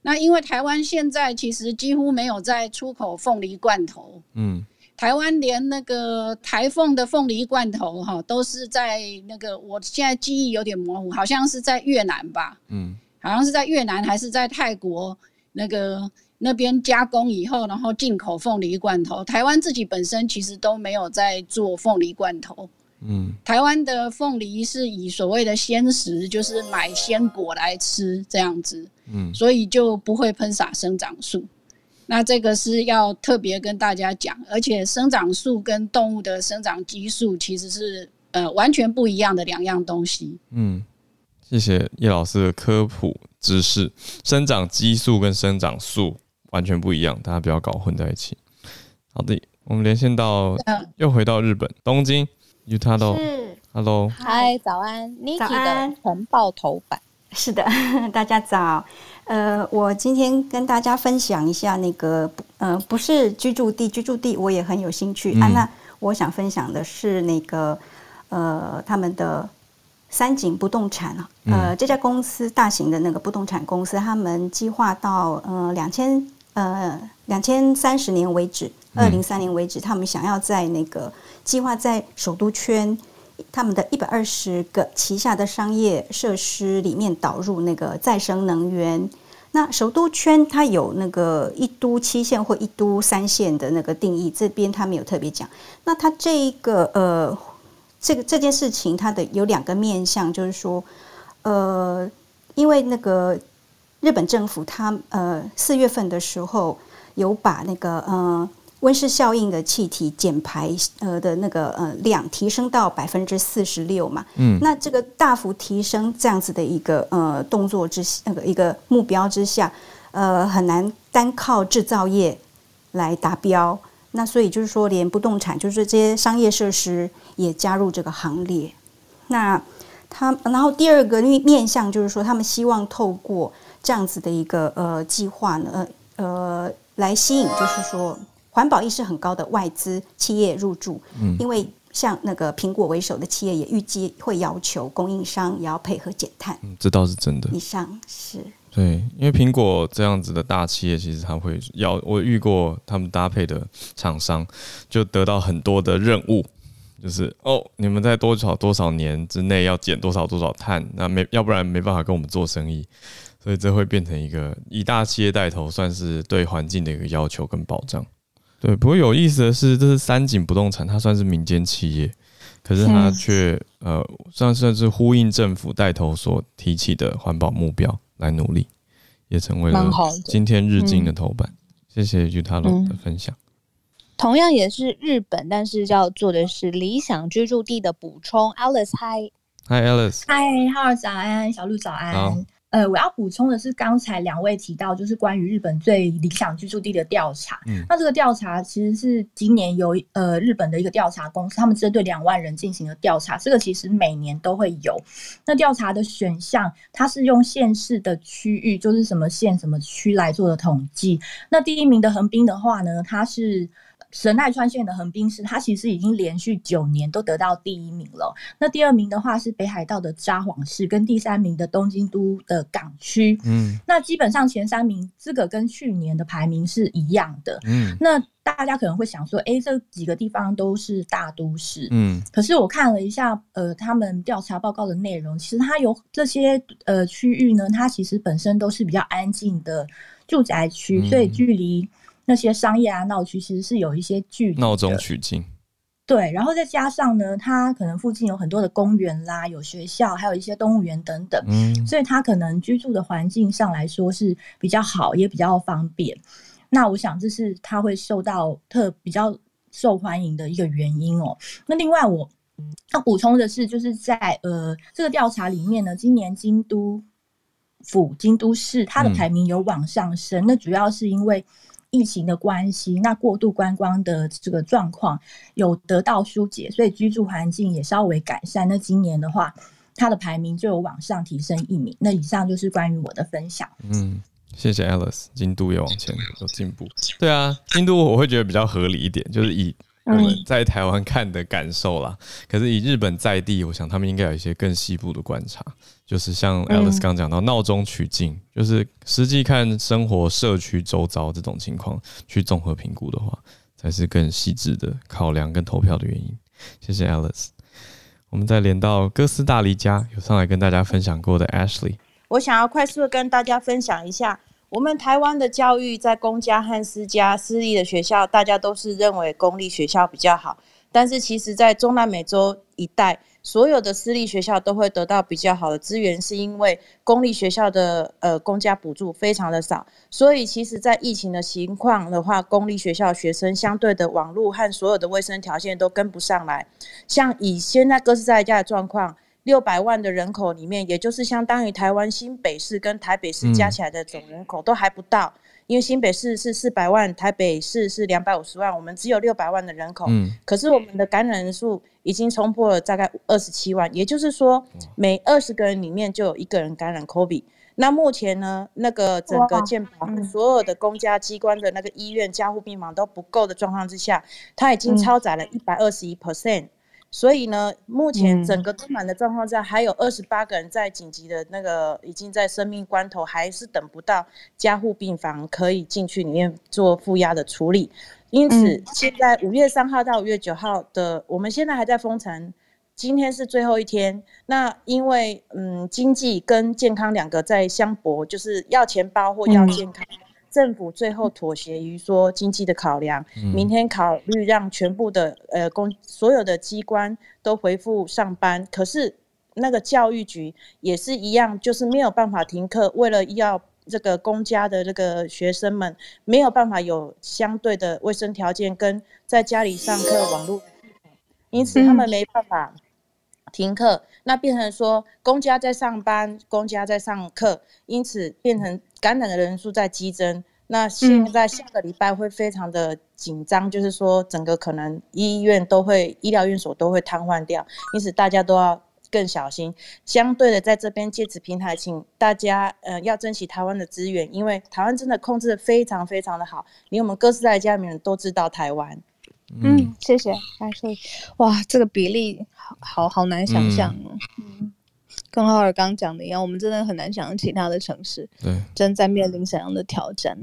[SPEAKER 6] 那因为台湾现在其实几乎没有在出口凤梨罐头，
[SPEAKER 1] 嗯。
[SPEAKER 6] 台湾连那个台凤的凤梨罐头哈，都是在那个我现在记忆有点模糊，好像是在越南吧，
[SPEAKER 1] 嗯。
[SPEAKER 6] 好像是在越南还是在泰国那个那边加工以后，然后进口凤梨罐头。台湾自己本身其实都没有在做凤梨罐头。
[SPEAKER 1] 嗯
[SPEAKER 6] 台湾的凤梨是以所谓的鲜食，就是买鲜果来吃这样子，
[SPEAKER 1] 嗯
[SPEAKER 6] 所以就不会喷洒生长素。那这个是要特别跟大家讲，而且生长素跟动物的生长激素其实是呃完全不一样的两样东西。
[SPEAKER 1] 嗯，谢谢叶老师的科普知识。生长激素跟生长素完全不一样，大家不要搞混在一起。好的，我们连线到
[SPEAKER 6] 嗯
[SPEAKER 1] 又回到日本东京，Utado。Hello，
[SPEAKER 2] 嗨，早安，Niki
[SPEAKER 7] 早安
[SPEAKER 2] 的晨报头版。
[SPEAKER 7] 是的，大家早。呃，我今天跟大家分享一下那个，呃，不是居住地，居住地我也很有兴趣、啊。
[SPEAKER 1] 嗯
[SPEAKER 7] 那我想分享的是那个，呃，他们的三井不动产啊，呃，这家公司大型的那个不动产公司，他们计划到呃两千呃两千三十年为止，二零三年为止，他们想要在那个计划在首都圈。他们的一百二十个旗下的商业设施里面导入那个再生能源。那首都圈它有那个一都七线或一都三线的那个定义，这边他没有特别讲。那它这一个呃，这个这件事情它的有两个面向，就是说，呃，因为那个日本政府它呃四月份的时候有把那个呃。温室效应的气体减排呃的那个呃量提升到百分之四十六嘛，
[SPEAKER 1] 嗯
[SPEAKER 7] 那这个大幅提升这样子的一个呃动作之那个一个目标之下，呃很难单靠制造业来达标。那所以就是说，连不动产就是这些商业设施也加入这个行列。那他然后第二个面面向就是说，他们希望透过这样子的一个呃计划呢，呃来吸引，就是说。环保意识很高的外资企业入驻，
[SPEAKER 1] 嗯
[SPEAKER 7] 因为像那个苹果为首的企业也预计会要求供应商也要配合减碳。
[SPEAKER 1] 嗯，这倒是真的。
[SPEAKER 7] 以上是
[SPEAKER 1] 对，因为苹果这样子的大企业，其实它会要我遇过他们搭配的厂商，就得到很多的任务，就是哦，你们在多少多少年之内要减多少多少碳，那没要不然没办法跟我们做生意，所以这会变成一个以大企业带头，算是对环境的一个要求跟保障。对，不过有意思的是，这是三井不动产，它算是民间企业，可是它却呃，算算是呼应政府带头所提起的环保目标来努力，也成为了今天日经的头版。谢谢 Utalo 的分享。
[SPEAKER 2] 同样也是日本，但是要做的是理想居住地的补充。Alice，嗨
[SPEAKER 1] ，Hi Alice，
[SPEAKER 8] 嗨，浩早安，小鹿早
[SPEAKER 1] 好
[SPEAKER 8] 安。呃，我要补充的是，刚才两位提到，就是关于日本最理想居住地的调查。
[SPEAKER 1] 嗯
[SPEAKER 8] 那这个调查其实是今年由呃日本的一个调查公司，他们针对两万人进行了调查。这个其实每年都会有。那调查的选项，它是用县市的区域，就是什么县什么区来做的统计。那第一名的横滨的话呢，它是。神奈川县的横滨市，它其实已经连续九年都得到第一名了。那第二名的话是北海道的札幌市，跟第三名的东京都的港区。
[SPEAKER 1] 嗯
[SPEAKER 8] 那基本上前三名这个跟去年的排名是一样的。
[SPEAKER 1] 嗯
[SPEAKER 8] 那大家可能会想说，诶，这几个地方都是大都市，
[SPEAKER 1] 嗯
[SPEAKER 8] 可是我看了一下，呃，他们调查报告的内容，其实它有这些呃区域呢，它其实本身都是比较安静的住宅区，
[SPEAKER 1] 嗯
[SPEAKER 8] 所以距离那些商业啊闹区其实是有一些距离。
[SPEAKER 1] 闹中取静。
[SPEAKER 8] 对，然后再加上呢，它可能附近有很多的公园啦，有学校，还有一些动物园等等，
[SPEAKER 1] 嗯
[SPEAKER 8] 所以它可能居住的环境上来说是比较好，也比较方便。那我想这是它会受到特比较受欢迎的一个原因哦。那另外我要补充的是，就是在呃这个调查里面呢，今年京都府、京都市它的
[SPEAKER 1] 嗯
[SPEAKER 8] 排名有往上升，那主要是因为。疫情的关系，那过度观光的这个状况有得到疏解，所以居住环境也稍微改善。那今年的话，它的排名就有往上提升一名。那以上就是关于我的分享。
[SPEAKER 1] 嗯，谢谢 Alice，京都也往前有进步。对啊，京都我会觉得比较合理一点，就是以我们在台湾看的感受啦。可是以日本在地，我想他们应该有一些更细部的观察，就是像 Alice 刚讲到闹中取静，就是实际看生活社区周遭这种情况去综合评估的话，才是更细致的考量跟投票的原因。谢谢 Alice。我们再连到哥斯达黎加，有上来跟大家分享过的 Ashley。
[SPEAKER 9] 我想要快速的跟大家分享一下，我们台湾的教育在公家和私家、私立的学校，大家都是认为公立学校比较好。但是其实，在中南美洲一带，所有的私立学校都会得到比较好的资源，是因为公立学校的呃公家补助非常的少。所以，其实，在疫情的情况的话，公立学校学生相对的网络和所有的卫生条件都跟不上来。像以现在哥斯达黎加的状况。六百万的人口里面，也就是相当于台湾新北市跟台北市加起来的总人口都还不到，因为新北市是四百万，台北市是两百五十万，我们只有六百万的人口。嗯，可是我们的感染人数已经冲破了大概二十七万，也就是说每二十个人里面就有一个人感染 COVID。那目前呢，那个整个健保所有的公家机关的那个医院加护病房都不够的状况之下，它已经超载了一百二十一 percent。所以呢，目前整个充满的状况下，还有二十八个人在紧急的那个，已经在生命关头，还是等不到加护病房可以进去里面做负压的处理。因此，现在五月三号到五月九号的，我们现在还在封城，今天是最后一天。那因为嗯，经济跟健康两个在相搏，就是要钱包或要健康。政府最后妥协于说经济的考量，明天考虑让全部的呃公所有的机关都恢复上班。可是那个教育局也是一样，就是没有办法停课，为了要这个公家的这个学生们没有办法有相对的卫生条件跟在家里上课网络，因此他们没办法停课。那变成说公家在上班，公家在上课，因此变成。感染的人数在激增，那现在下个礼拜会非常的紧张，就是说整个可能医院都会、医疗院所都会瘫痪掉，因此大家都要更小心。相对的，在这边借此平台，请大家呃要珍惜台湾的资源，因为台湾真的控制的非常非常的好，连我们哥斯达黎加人都知道台湾。
[SPEAKER 2] 嗯，谢谢。哎，所以哇，这个比例好好好难想象哦。嗯。跟浩尔刚讲的一样，我们真的很难想象其他的城市
[SPEAKER 1] 对
[SPEAKER 2] 正在面临怎样的挑战。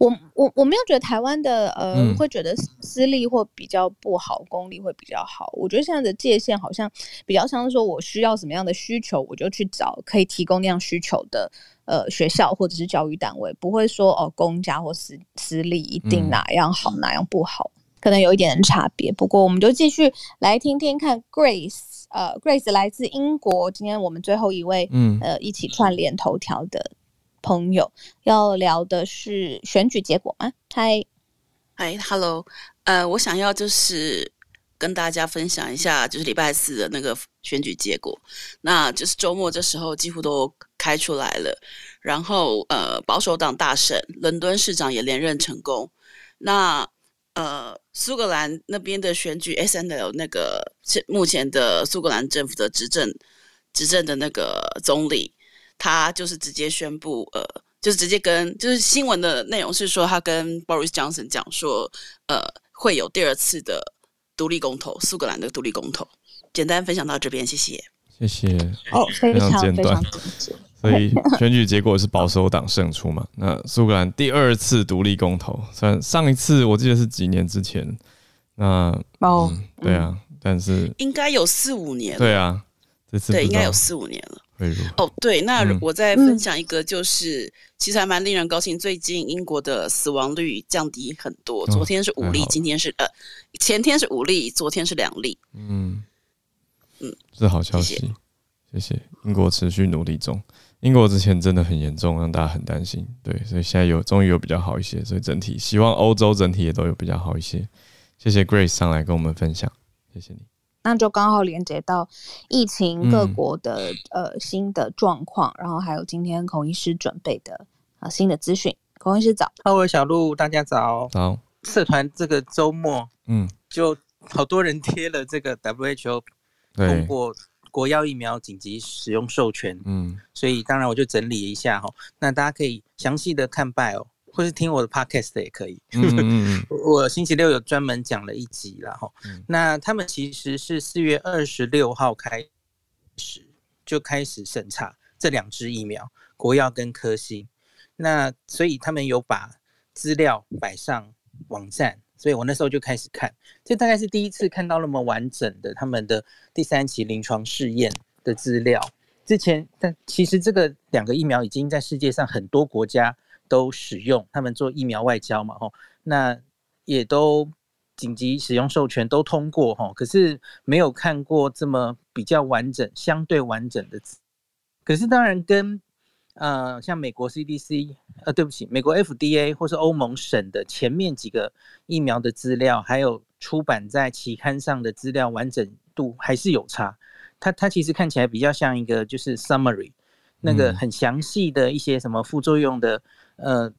[SPEAKER 2] 我我我没有觉得台湾的呃会觉得私立或比较不好，公立会比较好。我觉得现在的界限好像比较像是说我需要什么样的需求，我就去找可以提供那样需求的呃学校或者是教育单位，不会说哦公家或私私立一定哪样好哪样不好，可能有一点点差别。不过我们就继续来听听看 Grace。呃，Grace 来自英国，今天我们最后一位，嗯，呃，一起串联头条的朋友，要聊的是选举结果吗？嗨，
[SPEAKER 10] 嗨，Hello，呃，我想要就是跟大家分享一下，就是礼拜四的那个选举结果，那就是周末这时候几乎都开出来了，然后呃，保守党大胜，伦敦市长也连任成功，那。呃，苏格兰那边的选举，S N L 那个目前的苏格兰政府的执政执政的那个总理，他就是直接宣布，呃，就是直接跟就是新闻的内容是说，他跟 Boris Johnson 讲说，呃，会有第二次的独立公投，苏格兰的独立公投。简单分享到这边，谢谢，
[SPEAKER 1] 谢谢，
[SPEAKER 2] 哦，非常简短。
[SPEAKER 1] 所以选举结果是保守党胜出嘛？那苏格兰第二次独立公投，虽然上一次我记得是几年之前，那哦，对啊，但是
[SPEAKER 10] 应该有四五年，
[SPEAKER 1] 对啊，这次
[SPEAKER 10] 对应该有四五年了。哦，对，那我再分享一个，就是其实还蛮令人高兴，最近英国的死亡率降低很多，昨天是五例，今天是呃前天是五例，昨天是两例。嗯。
[SPEAKER 1] 嗯，是好消息，谢谢英国持续努力中。英国之前真的很严重，让大家很担心。对，所以现在有终于有比较好一些，所以整体希望欧洲整体也都有比较好一些。谢谢 Grace 上来跟我们分享，谢谢你。
[SPEAKER 2] 那就刚好连接到疫情各国的呃新的状况，然后还有今天孔医师准备的啊新的资讯。孔医师早，
[SPEAKER 11] 各位小鹿大家早。
[SPEAKER 1] 早。
[SPEAKER 11] 社团这个周末，嗯，就好多人贴了这个 WHO 通过。国药疫苗紧急使用授权，嗯，所以当然我就整理一下哈，那大家可以详细的看 bio，或是听我的 podcast 也可以。嗯 我星期六有专门讲了一集了哈。那他们其实是四月二十六号开始就开始审查这两支疫苗，国药跟科兴。那所以他们有把资料摆上网站，所以我那时候就开始看，这大概是第一次看到那么完整的他们的第三期临床试验的资料。之前，但其实这个两个疫苗已经在世界上很多国家都使用，他们做疫苗外交嘛，吼，那也都紧急使用授权都通过，吼，可是没有看过这么比较完整、相对完整的。可是当然跟呃，像美国 CDC，呃，对不起，美国 FDA 或是欧盟省的前面几个疫苗的资料，还有出版在期刊上的资料完整度还是有差。它它其实看起来比较像一个就是 summary，那个很详细的一些什么副作用的呃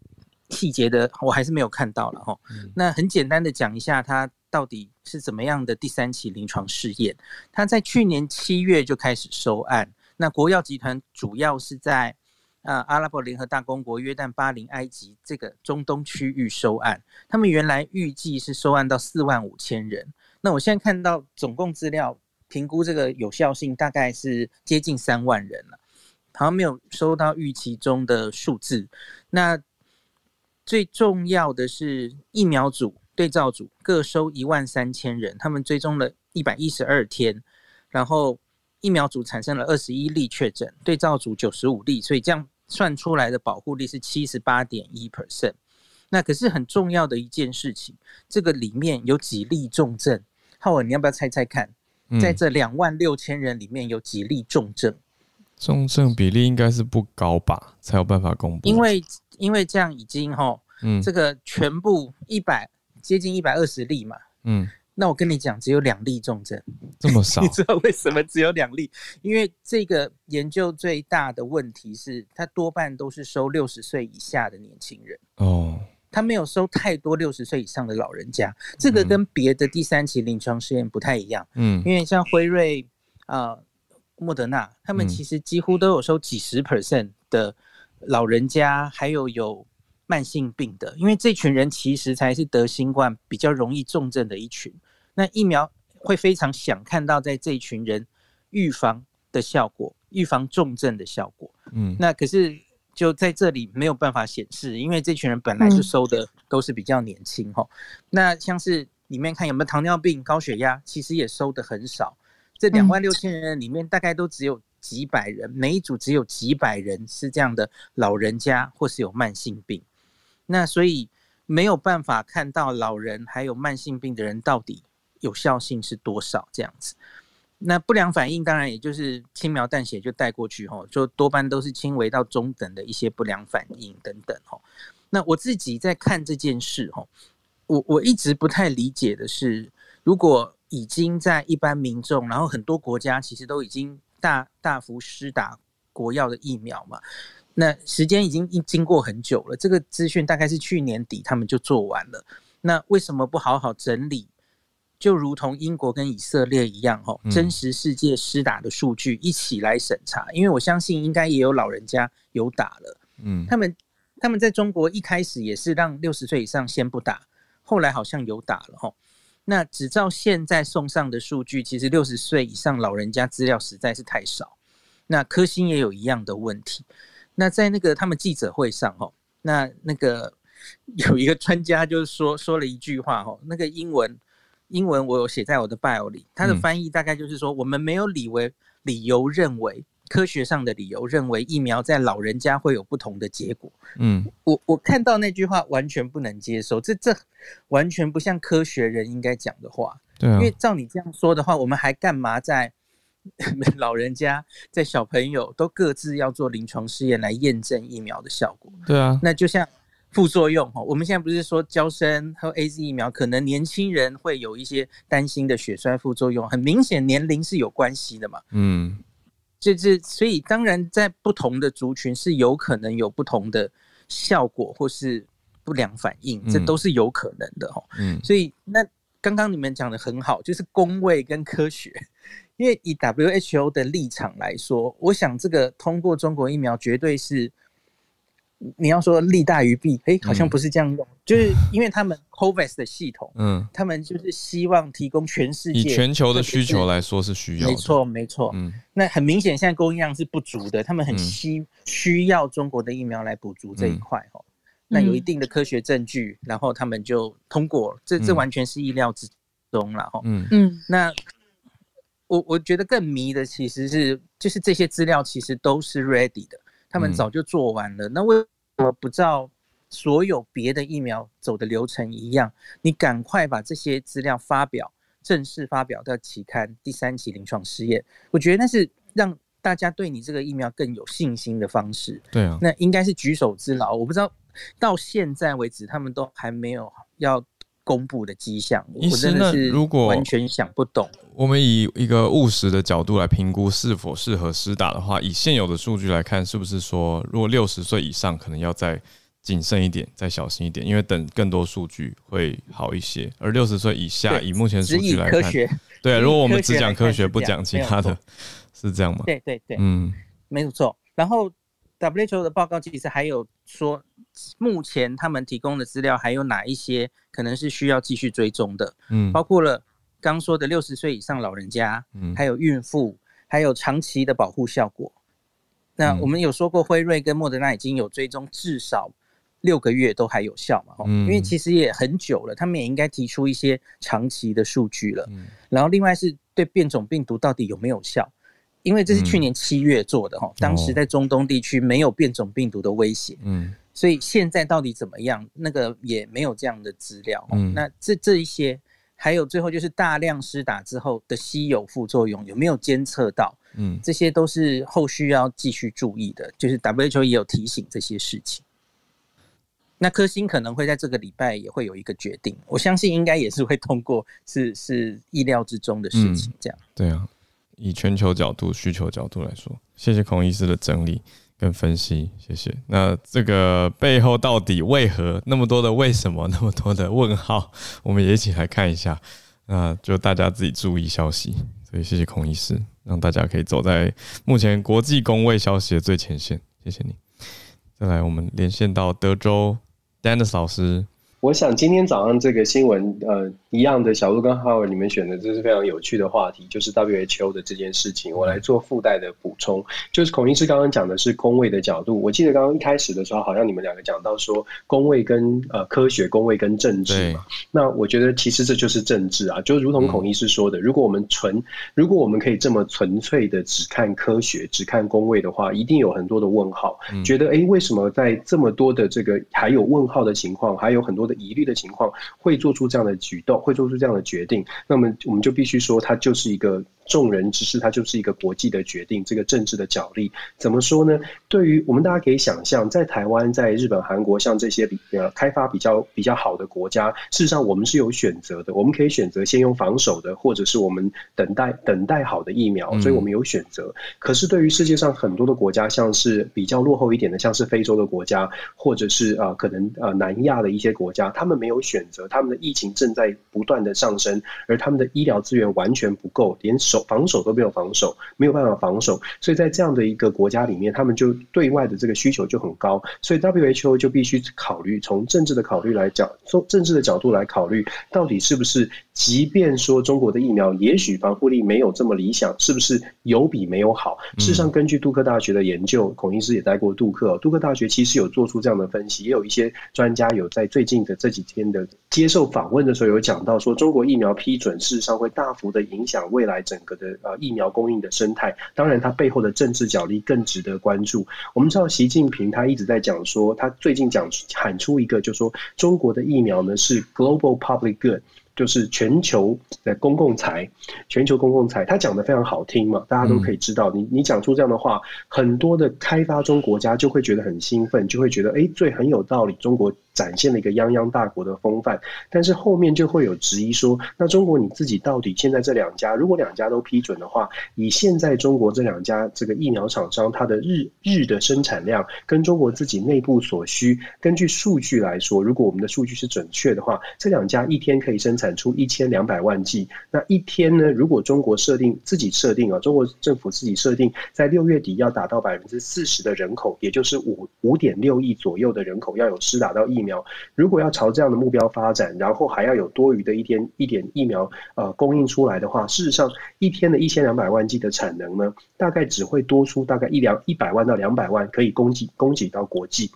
[SPEAKER 11] 细节的，我还是没有看到了哈。那很简单的讲一下，它到底是怎么样的第三期临床试验？它在去年七月就开始收案。那国药集团主要是在啊阿拉伯联合大公国、约旦、巴林、埃及这个中东区域收案。他们原来预计是收案到四万五千人。那我现在看到总共资料。评估这个有效性大概是接近三万人了，好像没有收到预期中的数字。那最重要的是疫苗组、对照组各收一万三千人，他们追踪了一百一十二天，然后疫苗组产生了二十一例确诊，对照组九十五例，所以这样算出来的保护力是七十八点一 percent。那可是很重要的一件事情，这个里面有几例重症，浩文，你要不要猜猜看？在这两万六千人里面有几例重症？
[SPEAKER 1] 重症比例应该是不高吧，才有办法公布。
[SPEAKER 11] 因为因为这样已经哈，嗯，这个全部一百接近一百二十例嘛，嗯，那我跟你讲，只有两例重症，
[SPEAKER 1] 这么少？
[SPEAKER 11] 你知道为什么只有两例？因为这个研究最大的问题是，它多半都是收六十岁以下的年轻人哦。他没有收太多六十岁以上的老人家，这个跟别的第三期临床试验不太一样。嗯，因为像辉瑞啊、莫德纳，他们其实几乎都有收几十 percent 的老人家，还有有慢性病的，因为这群人其实才是得新冠比较容易重症的一群。那疫苗会非常想看到在这一群人预防的效果，预防重症的效果。嗯，那可是。就在这里没有办法显示，因为这群人本来就收的都是比较年轻哈。那像是里面看有没有糖尿病、高血压，其实也收的很少。这两万六千人里面，大概都只有几百人，每一组只有几百人是这样的老人家或是有慢性病。那所以没有办法看到老人还有慢性病的人到底有效性是多少这样子。那不良反应当然也就是轻描淡写就带过去吼，就多半都是轻微到中等的一些不良反应等等吼。那我自己在看这件事吼，我我一直不太理解的是，如果已经在一般民众，然后很多国家其实都已经大大幅施打国药的疫苗嘛，那时间已经经过很久了，这个资讯大概是去年底他们就做完了，那为什么不好好整理？就如同英国跟以色列一样，吼，真实世界施打的数据一起来审查，因为我相信应该也有老人家有打了，嗯，他们他们在中国一开始也是让六十岁以上先不打，后来好像有打了，吼，那只照现在送上的数据，其实六十岁以上老人家资料实在是太少，那科兴也有一样的问题，那在那个他们记者会上，吼，那那个 有一个专家就是说说了一句话，吼，那个英文。英文我有写在我的 bio 里，它的翻译大概就是说，我们没有理为理由认为科学上的理由认为疫苗在老人家会有不同的结果。嗯，我我看到那句话完全不能接受，这这完全不像科学人应该讲的话。
[SPEAKER 1] 对，
[SPEAKER 11] 因为照你这样说的话，我们还干嘛在 老人家在小朋友都各自要做临床试验来验证疫苗的效果？
[SPEAKER 1] 对啊，
[SPEAKER 11] 那就像。副作用哈，我们现在不是说胶生和 A Z 疫苗可能年轻人会有一些担心的血栓副作用，很明显年龄是有关系的嘛。嗯，这这所以当然在不同的族群是有可能有不同的效果或是不良反应，这都是有可能的哈。嗯，所以那刚刚你们讲的很好，就是工位跟科学，因为以 W H O 的立场来说，我想这个通过中国疫苗绝对是。你要说利大于弊，哎，好像不是这样用，就是因为他们 COVAX 的系统，嗯，他们就是希望提供全世界
[SPEAKER 1] 以全球的需求来说是需要，
[SPEAKER 11] 没错没错，嗯，那很明显现在供应量是不足的，他们很需需要中国的疫苗来补足这一块哈，那有一定的科学证据，然后他们就通过，这这完全是意料之中了哈，嗯。嗯，那我我觉得更迷的其实是就是这些资料其实都是 ready 的。他们早就做完了，那为什么不照所有别的疫苗走的流程一样？你赶快把这些资料发表，正式发表到期刊第三期临床试验。我觉得那是让大家对你这个疫苗更有信心的方式。
[SPEAKER 1] 对啊，
[SPEAKER 11] 那应该是举手之劳。我不知道到现在为止，他们都还没有要。公布的迹象，我真的是
[SPEAKER 1] 如果
[SPEAKER 11] 完全想不懂。
[SPEAKER 1] 我们以一个务实的角度来评估是否适合施打的话，以现有的数据来看，是不是说，如果六十岁以上，可能要再谨慎一点，再小心一点，因为等更多数据会好一些。而六十岁以下，以目前数据来看，对，如果我们只讲科学，不讲其他的，是这样吗？
[SPEAKER 11] 对对对，嗯，没有错。然后 WHO 的报告其实还有说。目前他们提供的资料还有哪一些可能是需要继续追踪的？嗯，包括了刚说的六十岁以上老人家，嗯，还有孕妇，还有长期的保护效果。那我们有说过，辉瑞跟莫德纳已经有追踪至少六个月都还有效嘛？嗯，因为其实也很久了，他们也应该提出一些长期的数据了。嗯，然后另外是对变种病毒到底有没有效？因为这是去年七月做的哈，当时在中东地区没有变种病毒的威胁。嗯。所以现在到底怎么样？那个也没有这样的资料。嗯，那这这一些，还有最后就是大量施打之后的稀有副作用有没有监测到？嗯，这些都是后续要继续注意的。就是 WHO 也有提醒这些事情。那科兴可能会在这个礼拜也会有一个决定，我相信应该也是会通过，是是意料之中的事情。这样
[SPEAKER 1] 对啊，以全球角度、需求角度来说，谢谢孔医师的整理。跟分析，谢谢。那这个背后到底为何那么多的为什么，那么多的问号，我们也一起来看一下。那就大家自己注意消息。所以谢谢孔医师，让大家可以走在目前国际公卫消息的最前线。谢谢你。再来，我们连线到德州，Dennis 老师。
[SPEAKER 12] 我想今天早上这个新闻，呃，一样的小鹿跟浩尔，你们选的这是非常有趣的话题，就是 WHO 的这件事情。我来做附带的补充，就是孔医师刚刚讲的是工位的角度。我记得刚刚一开始的时候，好像你们两个讲到说工位跟呃科学工位跟政治嘛。那我觉得其实这就是政治啊，就如同孔医师说的，如果我们纯，如果我们可以这么纯粹的只看科学、只看工位的话，一定有很多的问号，觉得哎，为什么在这么多的这个还有问号的情况，还有很多。疑虑的情况会做出这样的举动，会做出这样的决定，那么我们就必须说，他就是一个。众人之事，它就是一个国际的决定，这个政治的角力怎么说呢？对于我们大家可以想象，在台湾、在日本、韩国，像这些比呃开发比较比较好的国家，事实上我们是有选择的，我们可以选择先用防守的，或者是我们等待等待好的疫苗，所以我们有选择。可是对于世界上很多的国家，像是比较落后一点的，像是非洲的国家，或者是啊可能呃南亚的一些国家，他们没有选择，他们的疫情正在不断的上升，而他们的医疗资源完全不够，连手。防守都没有防守，没有办法防守，所以在这样的一个国家里面，他们就对外的这个需求就很高，所以 WHO 就必须考虑从政治的考虑来讲，从政治的角度来考虑，到底是不是，即便说中国的疫苗也许防护力没有这么理想，是不是有比没有好？事实上，根据杜克大学的研究，孔医师也待过杜克，杜克大学其实有做出这样的分析，也有一些专家有在最近的这几天的接受访问的时候有讲到说，中国疫苗批准事实上会大幅的影响未来整个。的呃疫苗供应的生态，当然它背后的政治角力更值得关注。我们知道习近平他一直在讲说，他最近讲喊出一个，就说中国的疫苗呢是 global public good，就是全球的公共财，全球公共财。他讲的非常好听嘛，大家都可以知道。你你讲出这样的话，很多的开发中国家就会觉得很兴奋，就会觉得哎，最很有道理，中国。展现了一个泱泱大国的风范。但是后面就会有质疑说，那中国你自己到底现在这两家，如果两家都批准的话，以现在中国这两家这个疫苗厂商它的日日的生产量跟中国自己内部所需，根据数据来说，如果我们的数据是准确的话，这两家一天可以生产出一千两百万剂。那一天呢？如果中国设定自己设定啊，中国政府自己设定在六月底要达到百分之四十的人口，也就是五五点六亿左右的人口要有施打到疫苗。如果要朝这样的目标发展，然后还要有多余的一天一点疫苗呃供应出来的话，事实上一天的一千两百万剂的产能呢，大概只会多出大概一两一百万到两百万可以供给供给到国际。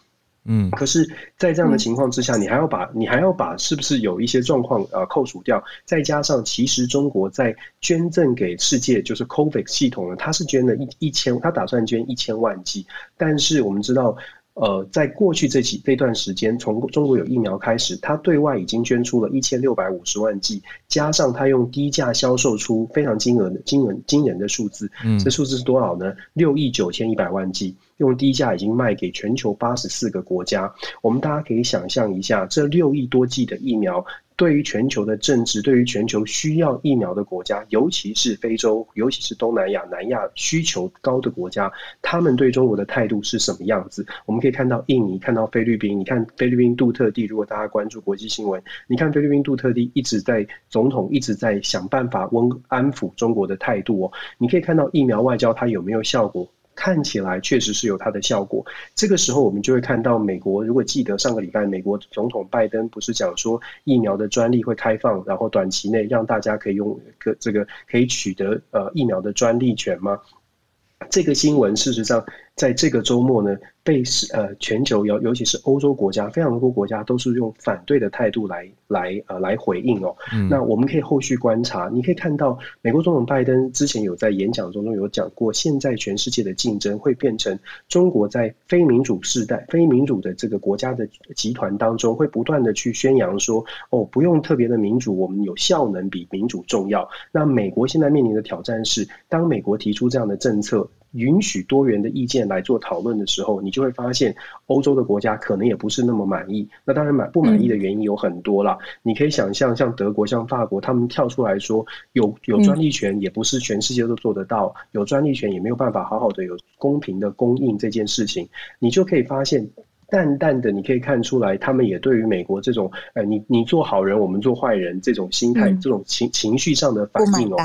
[SPEAKER 12] 嗯，可是，在这样的情况之下，你还要把你还要把是不是有一些状况呃扣除掉？再加上，其实中国在捐赠给世界就是 COVAX 系统呢，它是捐了一一千，它打算捐一千万剂，但是我们知道。呃，在过去这几这段时间，从中国有疫苗开始，它对外已经捐出了一千六百五十万剂，加上它用低价销售出非常惊人的惊人惊人的数字。嗯，这数字是多少呢？六亿九千一百万剂，用低价已经卖给全球八十四个国家。我们大家可以想象一下，这六亿多剂的疫苗。对于全球的政治，对于全球需要疫苗的国家，尤其是非洲，尤其是东南亚、南亚需求高的国家，他们对中国的态度是什么样子？我们可以看到印尼，看到菲律宾。你看菲律宾杜特地，如果大家关注国际新闻，你看菲律宾杜特地一直在总统一直在想办法温安抚中国的态度哦。你可以看到疫苗外交它有没有效果？看起来确实是有它的效果。这个时候，我们就会看到美国。如果记得上个礼拜，美国总统拜登不是讲说疫苗的专利会开放，然后短期内让大家可以用个这个可以取得呃疫苗的专利权吗？这个新闻事实上。在这个周末呢，被是呃全球尤尤其是欧洲国家非常多国家都是用反对的态度来来呃来回应哦。那我们可以后续观察，你可以看到美国总统拜登之前有在演讲中中有讲过，现在全世界的竞争会变成中国在非民主世代、非民主的这个国家的集团当中，会不断的去宣扬说，哦，不用特别的民主，我们有效能比民主重要。那美国现在面临的挑战是，当美国提出这样的政策。允许多元的意见来做讨论的时候，你就会发现欧洲的国家可能也不是那么满意。那当然满不满意的原因有很多啦。你可以想象，像德国、像法国，他们跳出来说有有专利权，也不是全世界都做得到。有专利权也没有办法好好的有公平的供应这件事情，你就可以发现，淡淡的你可以看出来，他们也对于美国这种，呃，你你做好人，我们做坏人这种心态、这种情情绪上的反应哦。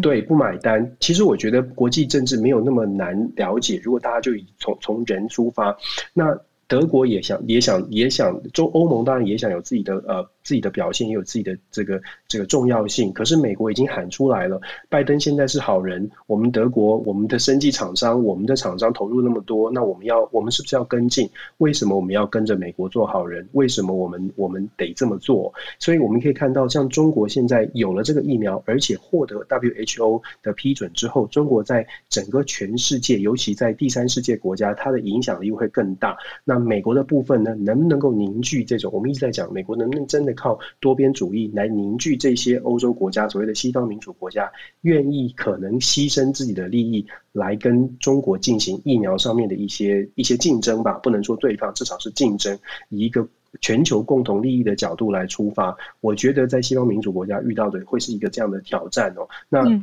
[SPEAKER 12] 对，不买单。其实我觉得国际政治没有那么难了解。如果大家就以从从人出发，那德国也想也想也想，中欧盟当然也想有自己的呃。自己的表现也有自己的这个这个重要性，可是美国已经喊出来了，拜登现在是好人，我们德国我们的生技厂商，我们的厂商投入那么多，那我们要我们是不是要跟进？为什么我们要跟着美国做好人？为什么我们我们得这么做？所以我们可以看到，像中国现在有了这个疫苗，而且获得 WHO 的批准之后，中国在整个全世界，尤其在第三世界国家，它的影响力会更大。那美国的部分呢，能不能够凝聚这种？我们一直在讲，美国能不能真的？靠多边主义来凝聚这些欧洲国家，所谓的西方民主国家，愿意可能牺牲自己的利益来跟中国进行疫苗上面的一些一些竞争吧，不能说对抗，至少是竞争，以一个全球共同利益的角度来出发。我觉得在西方民主国家遇到的会是一个这样的挑战哦。那。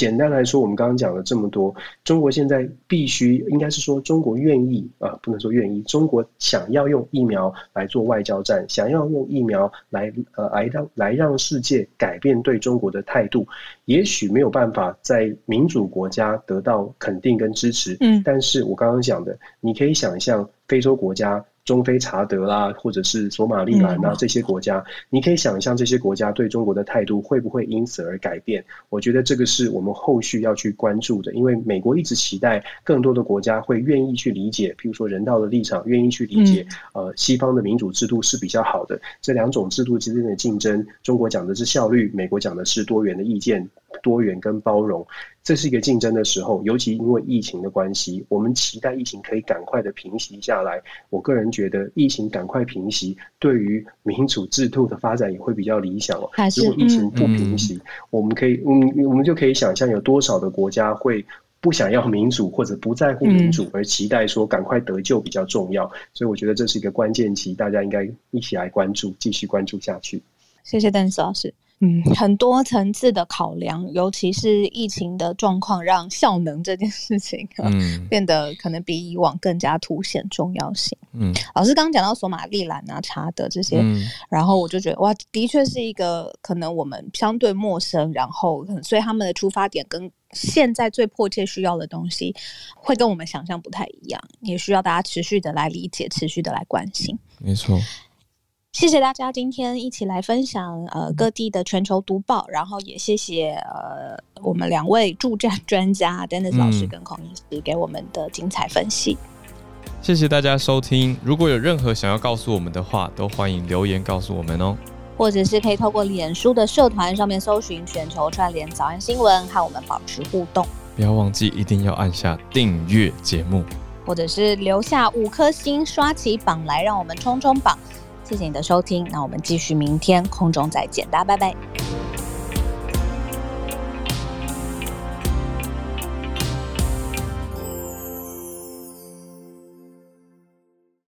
[SPEAKER 12] 简单来说，我们刚刚讲了这么多，中国现在必须应该是说，中国愿意啊，不能说愿意，中国想要用疫苗来做外交战，想要用疫苗来呃来让来让世界改变对中国的态度，也许没有办法在民主国家得到肯定跟支持，嗯，但是我刚刚讲的，你可以想象非洲国家。中非查德啦，或者是索马利兰啊，这些国家，你可以想象这些国家对中国的态度会不会因此而改变？我觉得这个是我们后续要去关注的，因为美国一直期待更多的国家会愿意去理解，譬如说人道的立场，愿意去理解，呃，西方的民主制度是比较好的。这两种制度之间的竞争，中国讲的是效率，美国讲的是多元的意见。多元跟包容，这是一个竞争的时候，尤其因为疫情的关系，我们期待疫情可以赶快的平息下来。我个人觉得，疫情赶快平息，对于民主制度的发展也会比较理想哦。如果疫情不平息，我们可以，嗯，我们就可以想象有多少的国家会不想要民主或者不在乎民主，而期待说赶快得救比较重要。所以我觉得这是一个关键期，大家应该一起来关注，继续关注下去。
[SPEAKER 2] 谢谢邓斯老师。嗯，很多层次的考量，尤其是疫情的状况，让效能这件事情嗯变得可能比以往更加凸显重要性。嗯，老师刚刚讲到索马利兰啊、查德这些，然后我就觉得哇，的确是一个可能我们相对陌生，然后所以他们的出发点跟现在最迫切需要的东西，会跟我们想象不太一样，也需要大家持续的来理解，持续的来关心。
[SPEAKER 1] 没错。
[SPEAKER 2] 谢谢大家今天一起来分享呃各地的全球读报，然后也谢谢呃我们两位助战 专家 Dennis 老师跟孔医师给我们的精彩分析。
[SPEAKER 1] 谢谢大家收听，如果有任何想要告诉我们的话，都欢迎留言告诉我们哦。
[SPEAKER 2] 或者是可以透过脸书的社团上面搜寻全球串联早安新闻，和我们保持互动。
[SPEAKER 1] 不要忘记一定要按下订阅节目，
[SPEAKER 2] 或者是留下五颗星刷起榜来，让我们冲冲榜。谢谢你的收听，那我们继续明天空中再见，大家拜拜。